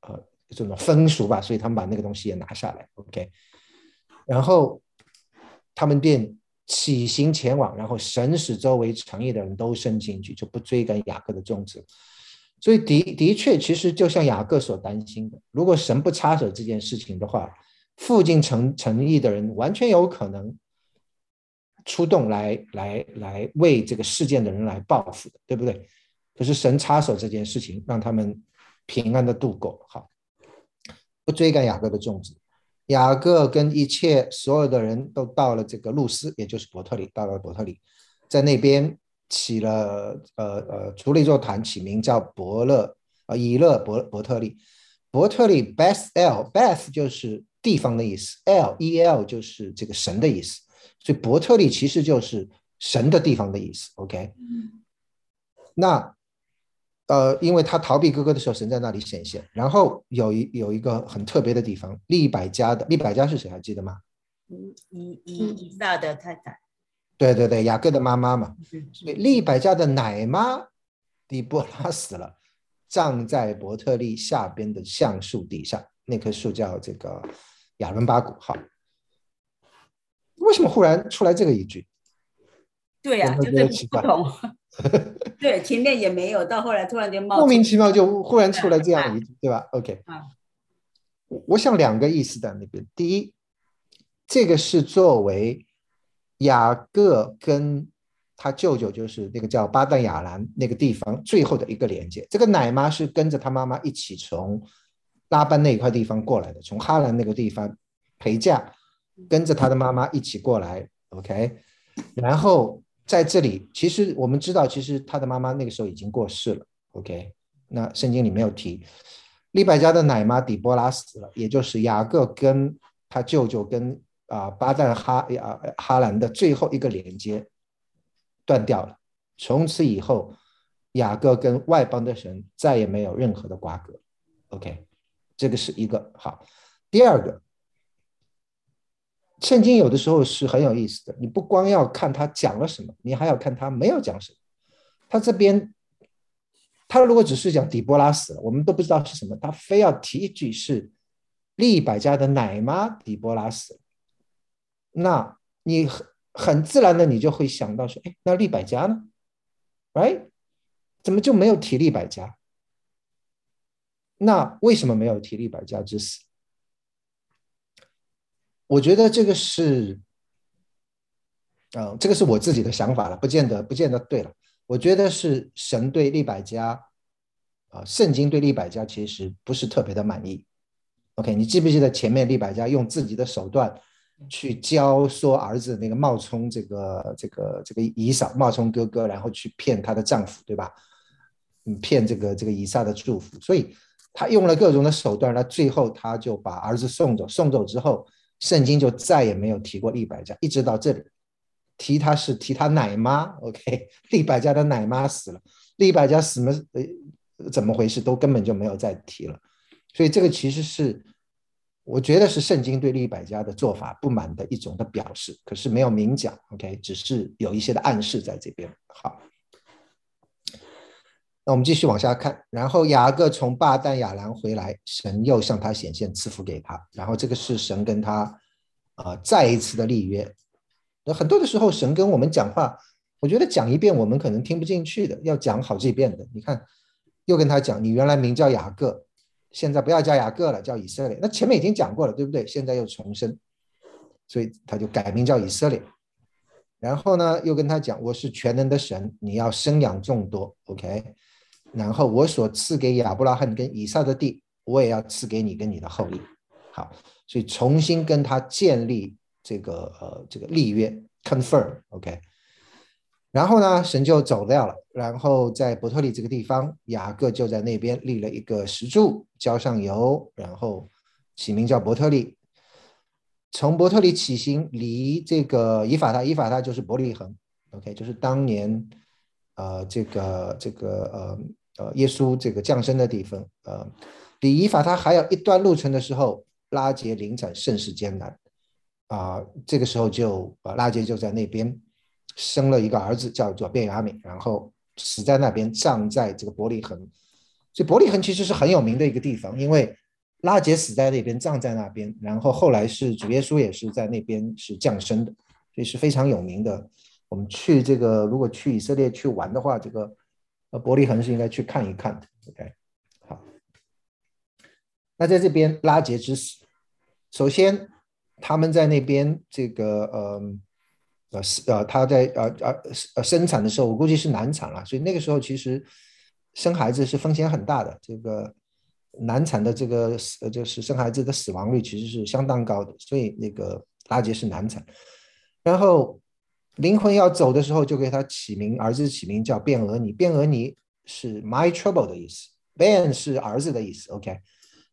呃这种风俗吧，所以他们把那个东西也拿下来，OK，然后他们便。起行前往，然后神使周围城邑的人都伸进去，就不追赶雅各的种子。所以的的确，其实就像雅各所担心的，如果神不插手这件事情的话，附近城城邑的人完全有可能出动来来来为这个事件的人来报复的，对不对？可是神插手这件事情，让他们平安的度过，好，不追赶雅各的种子。雅各跟一切所有的人都到了这个路斯，也就是伯特利，到了伯特利，在那边起了呃呃，除了一座坛，起名叫伯勒啊，以勒伯伯特利。伯特利 Beth L Beth 就是地方的意思，L E L 就是这个神的意思，所以伯特利其实就是神的地方的意思。OK，那。呃，因为他逃避哥哥的时候，神在那里显现。然后有一有一个很特别的地方，利百加的利百加是谁？还记得吗？以以以以撒的太太。对对对，雅各的妈妈嘛。所以利百加的奶妈底波拉死了，葬在伯特利下边的橡树底下，那棵树叫这个亚伦巴谷。好，为什么忽然出来这个一句？对呀，就是不同。[LAUGHS] 对，前面也没有，到后来突然间冒，莫名其妙就忽然出来这样一句，对吧？OK，啊，我想两个意思在那边。第一，这个是作为雅各跟他舅舅，就是那个叫巴旦亚兰那个地方最后的一个连接。这个奶妈是跟着他妈妈一起从拉班那一块地方过来的，从哈兰那个地方陪嫁，跟着他的妈妈一起过来。OK，然后。在这里，其实我们知道，其实他的妈妈那个时候已经过世了。OK，那圣经里没有提利百加的奶妈底波拉死了，也就是雅各跟他舅舅跟啊巴旦哈呀哈兰的最后一个连接断掉了。从此以后，雅各跟外邦的神再也没有任何的瓜葛。OK，这个是一个好。第二个。圣经有的时候是很有意思的，你不光要看他讲了什么，你还要看他没有讲什么。他这边，他如果只是讲底波拉死了，我们都不知道是什么，他非要提一句是利百家的奶妈底波拉死了，那你很很自然的你就会想到说，哎，那利百家呢？Right？怎么就没有提利百家？那为什么没有提利百家之死？我觉得这个是，嗯，这个是我自己的想法了，不见得不见得对了。我觉得是神对利百加，啊，圣经对利百加其实不是特别的满意。OK，你记不记得前面利百加用自己的手段去教唆儿子那个冒充这个这个这个以扫冒充哥哥，然后去骗她的丈夫，对吧？嗯，骗这个这个以撒的祝福，所以他用了各种的手段，那最后他就把儿子送走，送走之后。圣经就再也没有提过利百加，一直到这里，提他是提他奶妈。OK，[LAUGHS] 利百加的奶妈死了，利百加死么？呃，怎么回事？都根本就没有再提了。所以这个其实是，我觉得是圣经对利百加的做法不满的一种的表示，可是没有明讲。OK，只是有一些的暗示在这边。好。那我们继续往下看，然后雅各从巴旦亚兰回来，神又向他显现，赐福给他。然后这个是神跟他啊再一次的立约。那很多的时候，神跟我们讲话，我觉得讲一遍我们可能听不进去的，要讲好几遍的。你看，又跟他讲，你原来名叫雅各，现在不要叫雅各了，叫以色列。那前面已经讲过了，对不对？现在又重申，所以他就改名叫以色列。然后呢，又跟他讲，我是全能的神，你要生养众多。OK。然后我所赐给亚伯拉罕跟以撒的地，我也要赐给你跟你的后裔。好，所以重新跟他建立这个呃这个立约，confirm，OK。然后呢，神就走掉了。然后在伯特利这个地方，雅各就在那边立了一个石柱，浇上油，然后起名叫伯特利。从伯特利起行，离这个以法他，以法他就是伯利恒，OK，就是当年。呃，这个这个呃呃耶稣这个降生的地方，呃，比以法他还有一段路程的时候，拉杰临产甚是艰难，啊，这个时候就呃拉杰就在那边生了一个儿子，叫做卞雅敏，然后死在那边，葬在这个伯利恒。所以伯利恒其实是很有名的一个地方，因为拉杰死在那边，葬在那边，然后后来是主耶稣也是在那边是降生的，所以是非常有名的。我们去这个如果去以色列去玩的话，这个伯利恒是应该去看一看的。OK，好。那在这边拉结之死，首先他们在那边这个呃呃呃他在呃呃呃生产的时候，我估计是难产了，所以那个时候其实。生孩子是风险很大的，这个难产的这个死，就是生孩子的死亡率其实是相当高的，所以那个拉杰是难产。然后灵魂要走的时候，就给他起名，儿子起名叫卞俄尼，卞俄尼是 my trouble 的意思，ben 是儿子的意思，OK。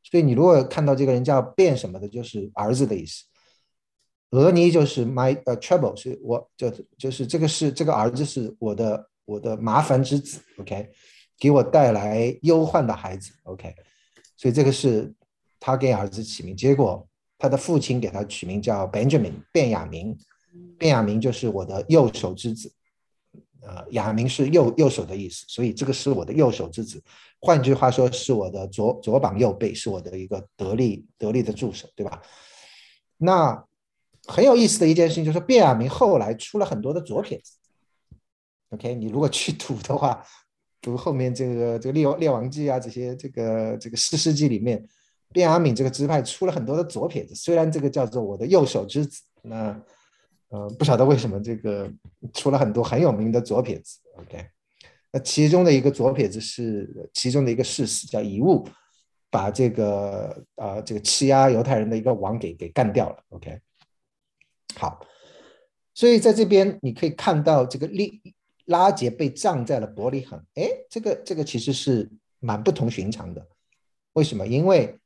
所以你如果看到这个人叫卞什么的，就是儿子的意思。俄尼就是 my 呃 trouble，是我就就是这个是这个儿子是我的我的麻烦之子，OK。给我带来忧患的孩子，OK，所以这个是他给儿子起名，结果他的父亲给他取名叫 Benjamin，卞雅明，卞雅明就是我的右手之子，呃，雅明是右右手的意思，所以这个是我的右手之子，换句话说是我的左左膀右背，是我的一个得力得力的助手，对吧？那很有意思的一件事情就是卞雅明后来出了很多的左撇子，OK，你如果去读的话。读后面这个这个列列王记啊，这些这个这个四世纪里面，卞雅敏这个支派出了很多的左撇子。虽然这个叫做我的右手之子，那呃不晓得为什么这个出了很多很有名的左撇子。OK，那其中的一个左撇子是其中的一个事实，叫遗物把这个啊这个欺压犹太人的一个王给给干掉了。OK，好，所以在这边你可以看到这个利。拉杰被葬在了伯利恒，哎，这个这个其实是蛮不同寻常的。为什么？因为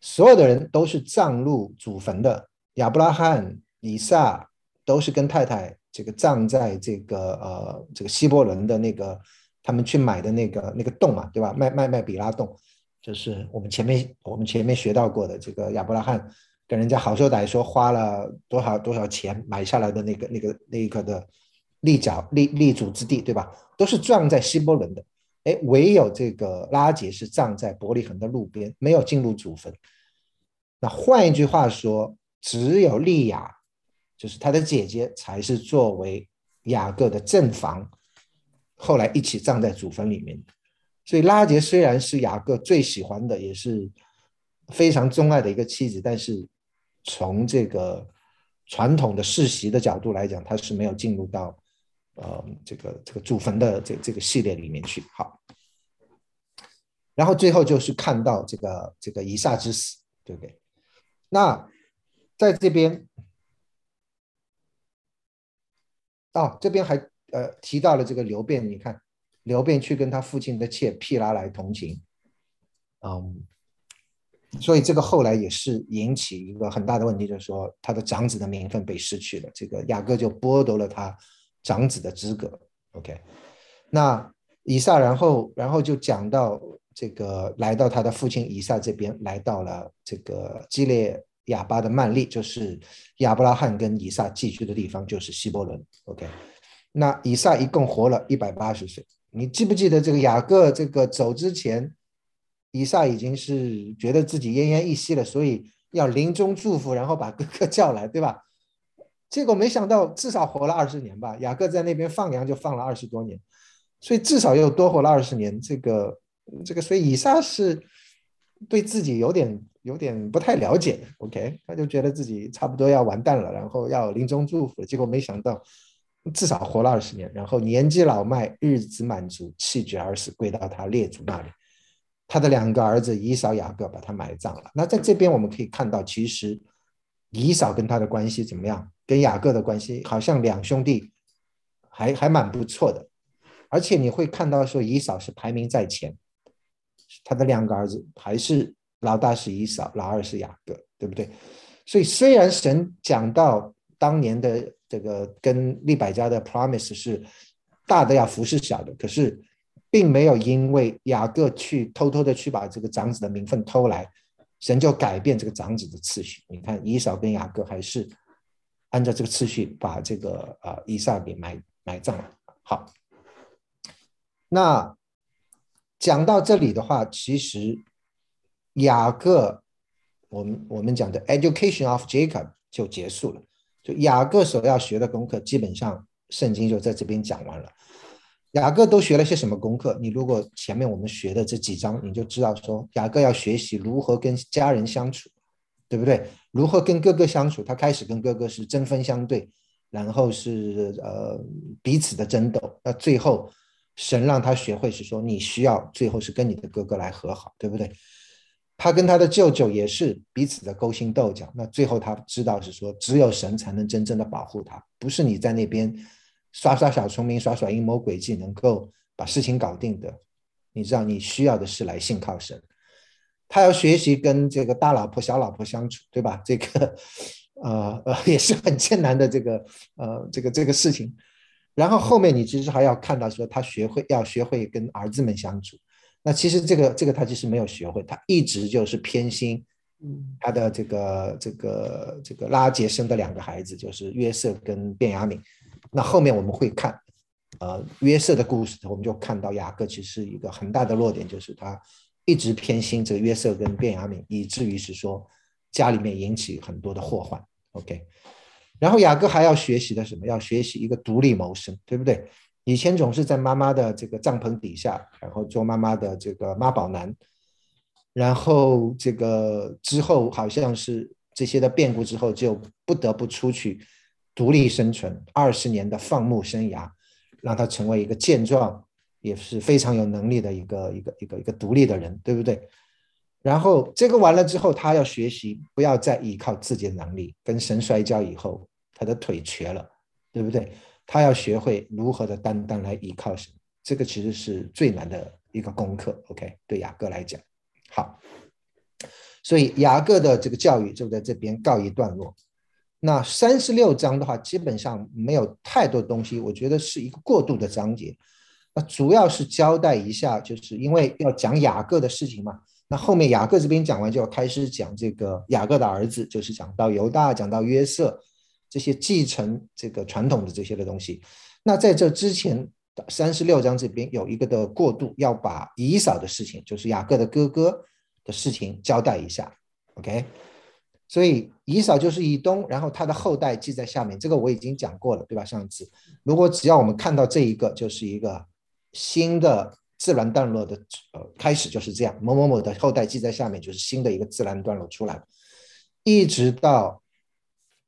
所有的人都是葬入祖坟的，亚伯拉罕、以撒都是跟太太这个葬在这个呃这个希伯伦的那个他们去买的那个那个洞嘛，对吧？麦麦麦比拉洞，就是我们前面我们前面学到过的这个亚伯拉罕跟人家好说歹说花了多少多少钱买下来的那个那个那一个的。立脚立立足之地，对吧？都是葬在希伯伦的，哎，唯有这个拉杰是葬在伯利恒的路边，没有进入祖坟。那换一句话说，只有利亚，就是他的姐姐，才是作为雅各的正房，后来一起葬在祖坟里面。所以拉杰虽然是雅各最喜欢的，也是非常钟爱的一个妻子，但是从这个传统的世袭的角度来讲，他是没有进入到。呃，这个这个祖坟的这这个系列里面去好，然后最后就是看到这个这个以撒之死，对不对？那在这边，哦，这边还呃提到了这个刘辩，你看刘辩去跟他父亲的妾毗拉来同情，嗯，所以这个后来也是引起一个很大的问题，就是说他的长子的名分被失去了，这个雅各就剥夺了他。长子的资格，OK，那以撒，然后，然后就讲到这个，来到他的父亲以撒这边，来到了这个基列亚巴的曼利，就是亚伯拉罕跟以撒寄居的地方，就是希伯伦，OK，那以撒一共活了一百八十岁，你记不记得这个雅各这个走之前，以撒已经是觉得自己奄奄一息了，所以要临终祝福，然后把哥哥叫来，对吧？结果没想到，至少活了二十年吧。雅各在那边放羊就放了二十多年，所以至少又多活了二十年。这个，这个，所以以撒是对自己有点有点不太了解。OK，他就觉得自己差不多要完蛋了，然后要临终祝福。结果没想到，至少活了二十年，然后年纪老迈，日子满足，气绝而死，归到他列祖那里。他的两个儿子以扫、雅各把他埋葬了。那在这边我们可以看到，其实以扫跟他的关系怎么样？跟雅各的关系好像两兄弟还还蛮不错的，而且你会看到说以扫是排名在前，他的两个儿子还是老大是以扫，老二是雅各，对不对？所以虽然神讲到当年的这个跟利百加的 promise 是大的要服侍小的，可是并没有因为雅各去偷偷的去把这个长子的名分偷来，神就改变这个长子的次序。你看，以扫跟雅各还是按照这个次序把这个呃以撒给埋埋葬了。好，那讲到这里的话，其实雅各，我们我们讲的 education of Jacob 就结束了。就雅各所要学的功课，基本上圣经就在这边讲完了。雅各都学了些什么功课？你如果前面我们学的这几章，你就知道说雅各要学习如何跟家人相处，对不对？如何跟哥哥相处？他开始跟哥哥是针锋相对。然后是呃彼此的争斗，那最后神让他学会是说你需要最后是跟你的哥哥来和好，对不对？他跟他的舅舅也是彼此的勾心斗角，那最后他知道是说只有神才能真正的保护他，不是你在那边耍耍小聪明、耍耍阴谋诡计能够把事情搞定的。你知道你需要的是来信靠神，他要学习跟这个大老婆、小老婆相处，对吧？这个。呃呃，[LAUGHS] 也是很艰难的这个呃这个这个事情，然后后面你其实还要看到说他学会要学会跟儿子们相处，那其实这个这个他其实没有学会，他一直就是偏心，嗯，他的这个这个这个拉杰生的两个孩子就是约瑟跟卞雅敏，那后面我们会看，呃约瑟的故事，我们就看到雅各其实一个很大的弱点就是他一直偏心这个约瑟跟卞雅敏，以至于是说家里面引起很多的祸患。OK，然后雅各还要学习的什么？要学习一个独立谋生，对不对？以前总是在妈妈的这个帐篷底下，然后做妈妈的这个妈宝男，然后这个之后好像是这些的变故之后，就不得不出去独立生存。二十年的放牧生涯，让他成为一个健壮，也是非常有能力的一个一个一个一个独立的人，对不对？然后这个完了之后，他要学习不要再依靠自己的能力，跟神摔跤以后，他的腿瘸了，对不对？他要学会如何的担当来依靠神，这个其实是最难的一个功课。OK，对雅各来讲，好，所以雅各的这个教育就在这边告一段落。那三十六章的话，基本上没有太多东西，我觉得是一个过渡的章节。那主要是交代一下，就是因为要讲雅各的事情嘛。那后面雅各这边讲完，就要开始讲这个雅各的儿子，就是讲到犹大，讲到约瑟这些继承这个传统的这些的东西。那在这之前，三十六章这边有一个的过渡，要把以扫的事情，就是雅各的哥哥的事情交代一下。OK，所以以扫就是以东，然后他的后代记在下面，这个我已经讲过了，对吧？上次如果只要我们看到这一个，就是一个新的。自然段落的呃开始就是这样，某某某的后代记在下面，就是新的一个自然段落出来，一直到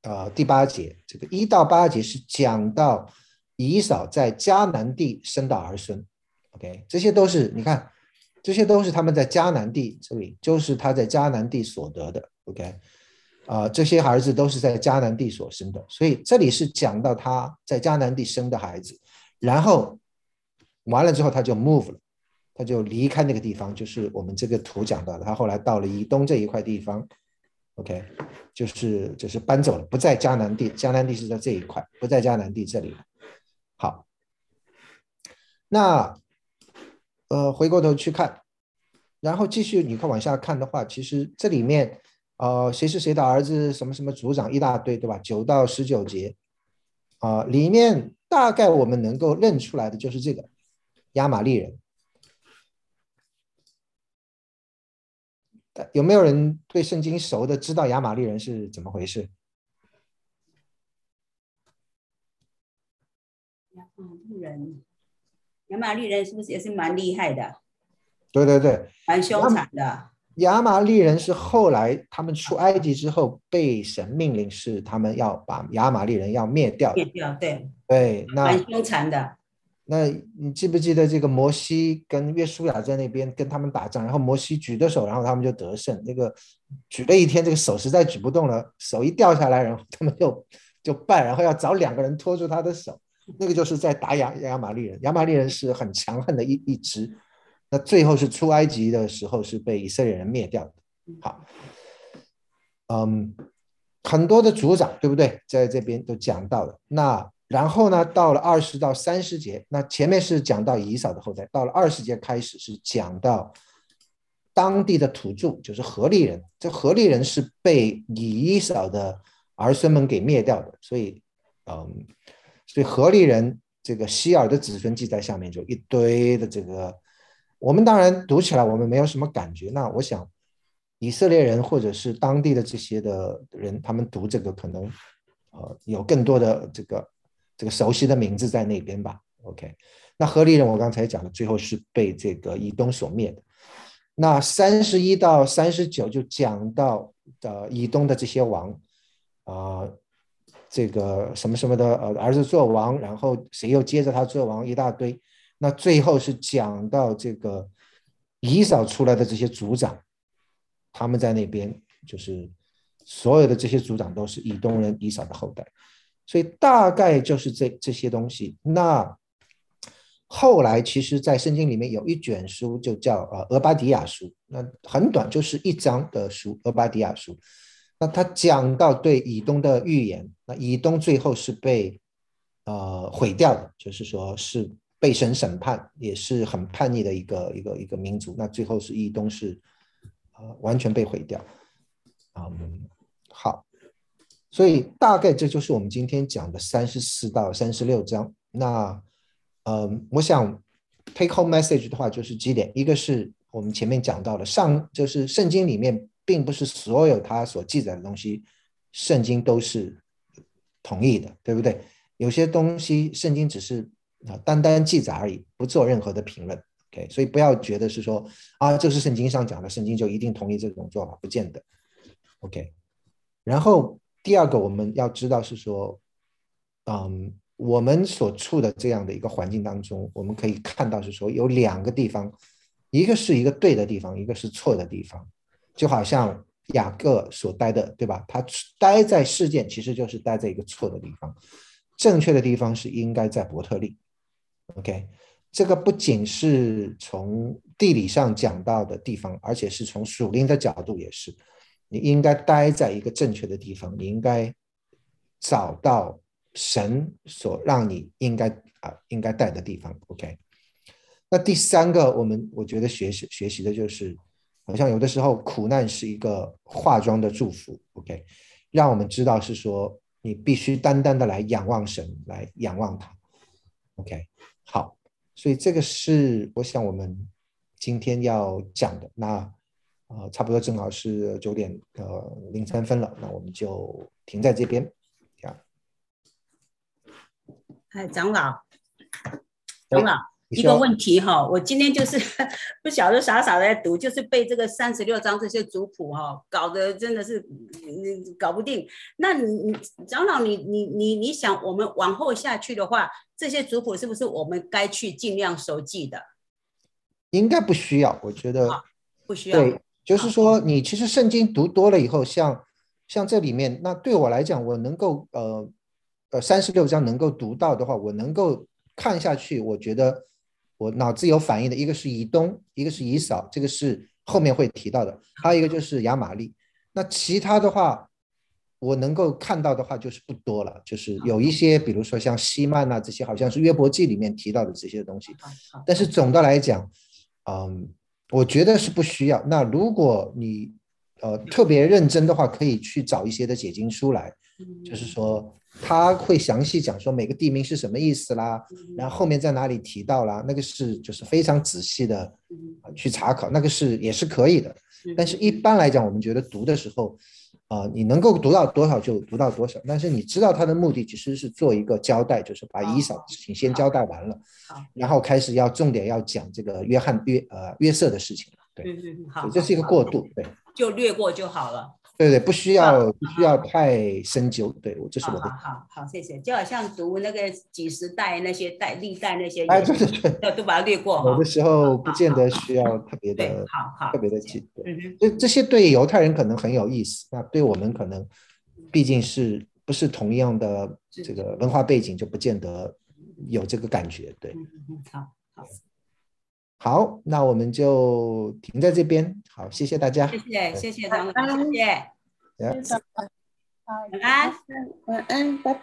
呃第八节，这个一到八节是讲到以扫在迦南地生的儿孙，OK，这些都是你看，这些都是他们在迦南地这里，就是他在迦南地所得的，OK，啊，这些儿子都是在迦南地所生的，所以这里是讲到他在迦南地生的孩子，然后完了之后他就 move 了。他就离开那个地方，就是我们这个图讲到的。他后来到了以东这一块地方，OK，就是就是搬走了，不在迦南地。迦南地是在这一块，不在迦南地这里。好，那呃，回过头去看，然后继续你看往下看的话，其实这里面呃，谁是谁的儿子，什么什么族长一大堆，对吧？九到十九节啊，里面大概我们能够认出来的就是这个亚玛利人。有没有人对圣经熟的，知道亚玛利人是怎么回事？亚玛利人，亚玛利人是不是也是蛮厉害的？对对对，蛮凶残的。亚玛利人是后来他们出埃及之后，被神命令是他们要把亚玛利人要灭掉。灭掉，对对，那蛮凶残的。那你记不记得这个摩西跟约书亚在那边跟他们打仗，然后摩西举着手，然后他们就得胜。那个举了一天，这个手实在举不动了，手一掉下来，然后他们就就败，然后要找两个人拖住他的手。那个就是在打亚亚玛利人，亚玛利人是很强悍的一一支。那最后是出埃及的时候是被以色列人灭掉的。好，嗯，很多的族长对不对？在这边都讲到了。那然后呢，到了二十到三十节，那前面是讲到以扫的后代，到了二十节开始是讲到当地的土著，就是荷利人。这荷利人是被以扫的儿孙们给灭掉的，所以，嗯，所以荷利人这个希尔的子孙记在下面，就一堆的这个，我们当然读起来我们没有什么感觉。那我想，以色列人或者是当地的这些的人，他们读这个可能，呃，有更多的这个。这个熟悉的名字在那边吧？OK，那何利人我刚才讲的，最后是被这个以东所灭的。那三十一到三十九就讲到的以东的这些王啊，这个什么什么的呃儿子做王，然后谁又接着他做王一大堆。那最后是讲到这个以扫出来的这些族长，他们在那边就是所有的这些族长都是以东人以扫的后代。所以大概就是这这些东西。那后来其实，在圣经里面有一卷书，就叫呃俄巴底亚书。那很短，就是一章的书，俄巴底亚书。那他讲到对以东的预言。那以东最后是被呃毁掉的，就是说是被神审判，也是很叛逆的一个一个一个民族。那最后是以东是呃完全被毁掉。嗯，好。所以大概这就是我们今天讲的三十四到三十六章。那，呃，我想 take home message 的话就是几点：一个是我们前面讲到的，上就是圣经里面并不是所有它所记载的东西，圣经都是同意的，对不对？有些东西圣经只是啊单单记载而已，不做任何的评论。OK，所以不要觉得是说啊，这是圣经上讲的，圣经就一定同意这种做法，不见得。OK，然后。第二个我们要知道是说，嗯，我们所处的这样的一个环境当中，我们可以看到是说有两个地方，一个是一个对的地方，一个是错的地方，就好像雅各所待的，对吧？他待在事件其实就是待在一个错的地方，正确的地方是应该在伯特利。OK，这个不仅是从地理上讲到的地方，而且是从属灵的角度也是。你应该待在一个正确的地方，你应该找到神所让你应该啊应该待的地方。OK，那第三个，我们我觉得学习学习的就是，好像有的时候苦难是一个化妆的祝福。OK，让我们知道是说你必须单单的来仰望神，来仰望他。OK，好，所以这个是我想我们今天要讲的那。啊，差不多正好是九点呃零三分了，那我们就停在这边。呀，哎，长老，长老，一个问题哈，我今天就是 [LAUGHS] 不晓得傻傻的在读，就是背这个三十六章这些族谱哈，搞得真的是搞不定。那你长老，你你你你想，我们往后下去的话，这些族谱是不是我们该去尽量熟记的？应该不需要，我觉得不需要。对。就是说，你其实圣经读多了以后，像像这里面，那对我来讲，我能够呃呃三十六章能够读到的话，我能够看下去，我觉得我脑子有反应的一个是以东，一个是以扫，这个是后面会提到的，还有一个就是亚玛利。那其他的话，我能够看到的话就是不多了，就是有一些，比如说像西曼啊这些，好像是约伯记里面提到的这些东西，但是总的来讲，嗯。我觉得是不需要。那如果你呃特别认真的话，可以去找一些的解经书来，就是说他会详细讲说每个地名是什么意思啦，然后后面在哪里提到啦，那个是就是非常仔细的去查考，那个是也是可以的。但是一般来讲，我们觉得读的时候。啊，你能够读到多少就读到多少，但是你知道他的目的其实是做一个交代，就是把以扫事情先交代完了，然后开始要重点要讲这个约翰约呃约瑟的事情了，对，对对好，这是一个过渡，对，就略过就好了。对对，不需要不需要太深究。对我这是我的。好好谢谢。就好像读那个几十代那些代历代那些，哎，对对对，都把它略过。有的时候不见得需要特别的，好好特别的记。对，这这些对犹太人可能很有意思，那对我们可能毕竟是不是同样的这个文化背景，就不见得有这个感觉。对，嗯嗯，好好好，那我们就停在这边。好，谢谢大家。谢谢，谢谢张老师，谢谢。晚安，晚安，拜拜。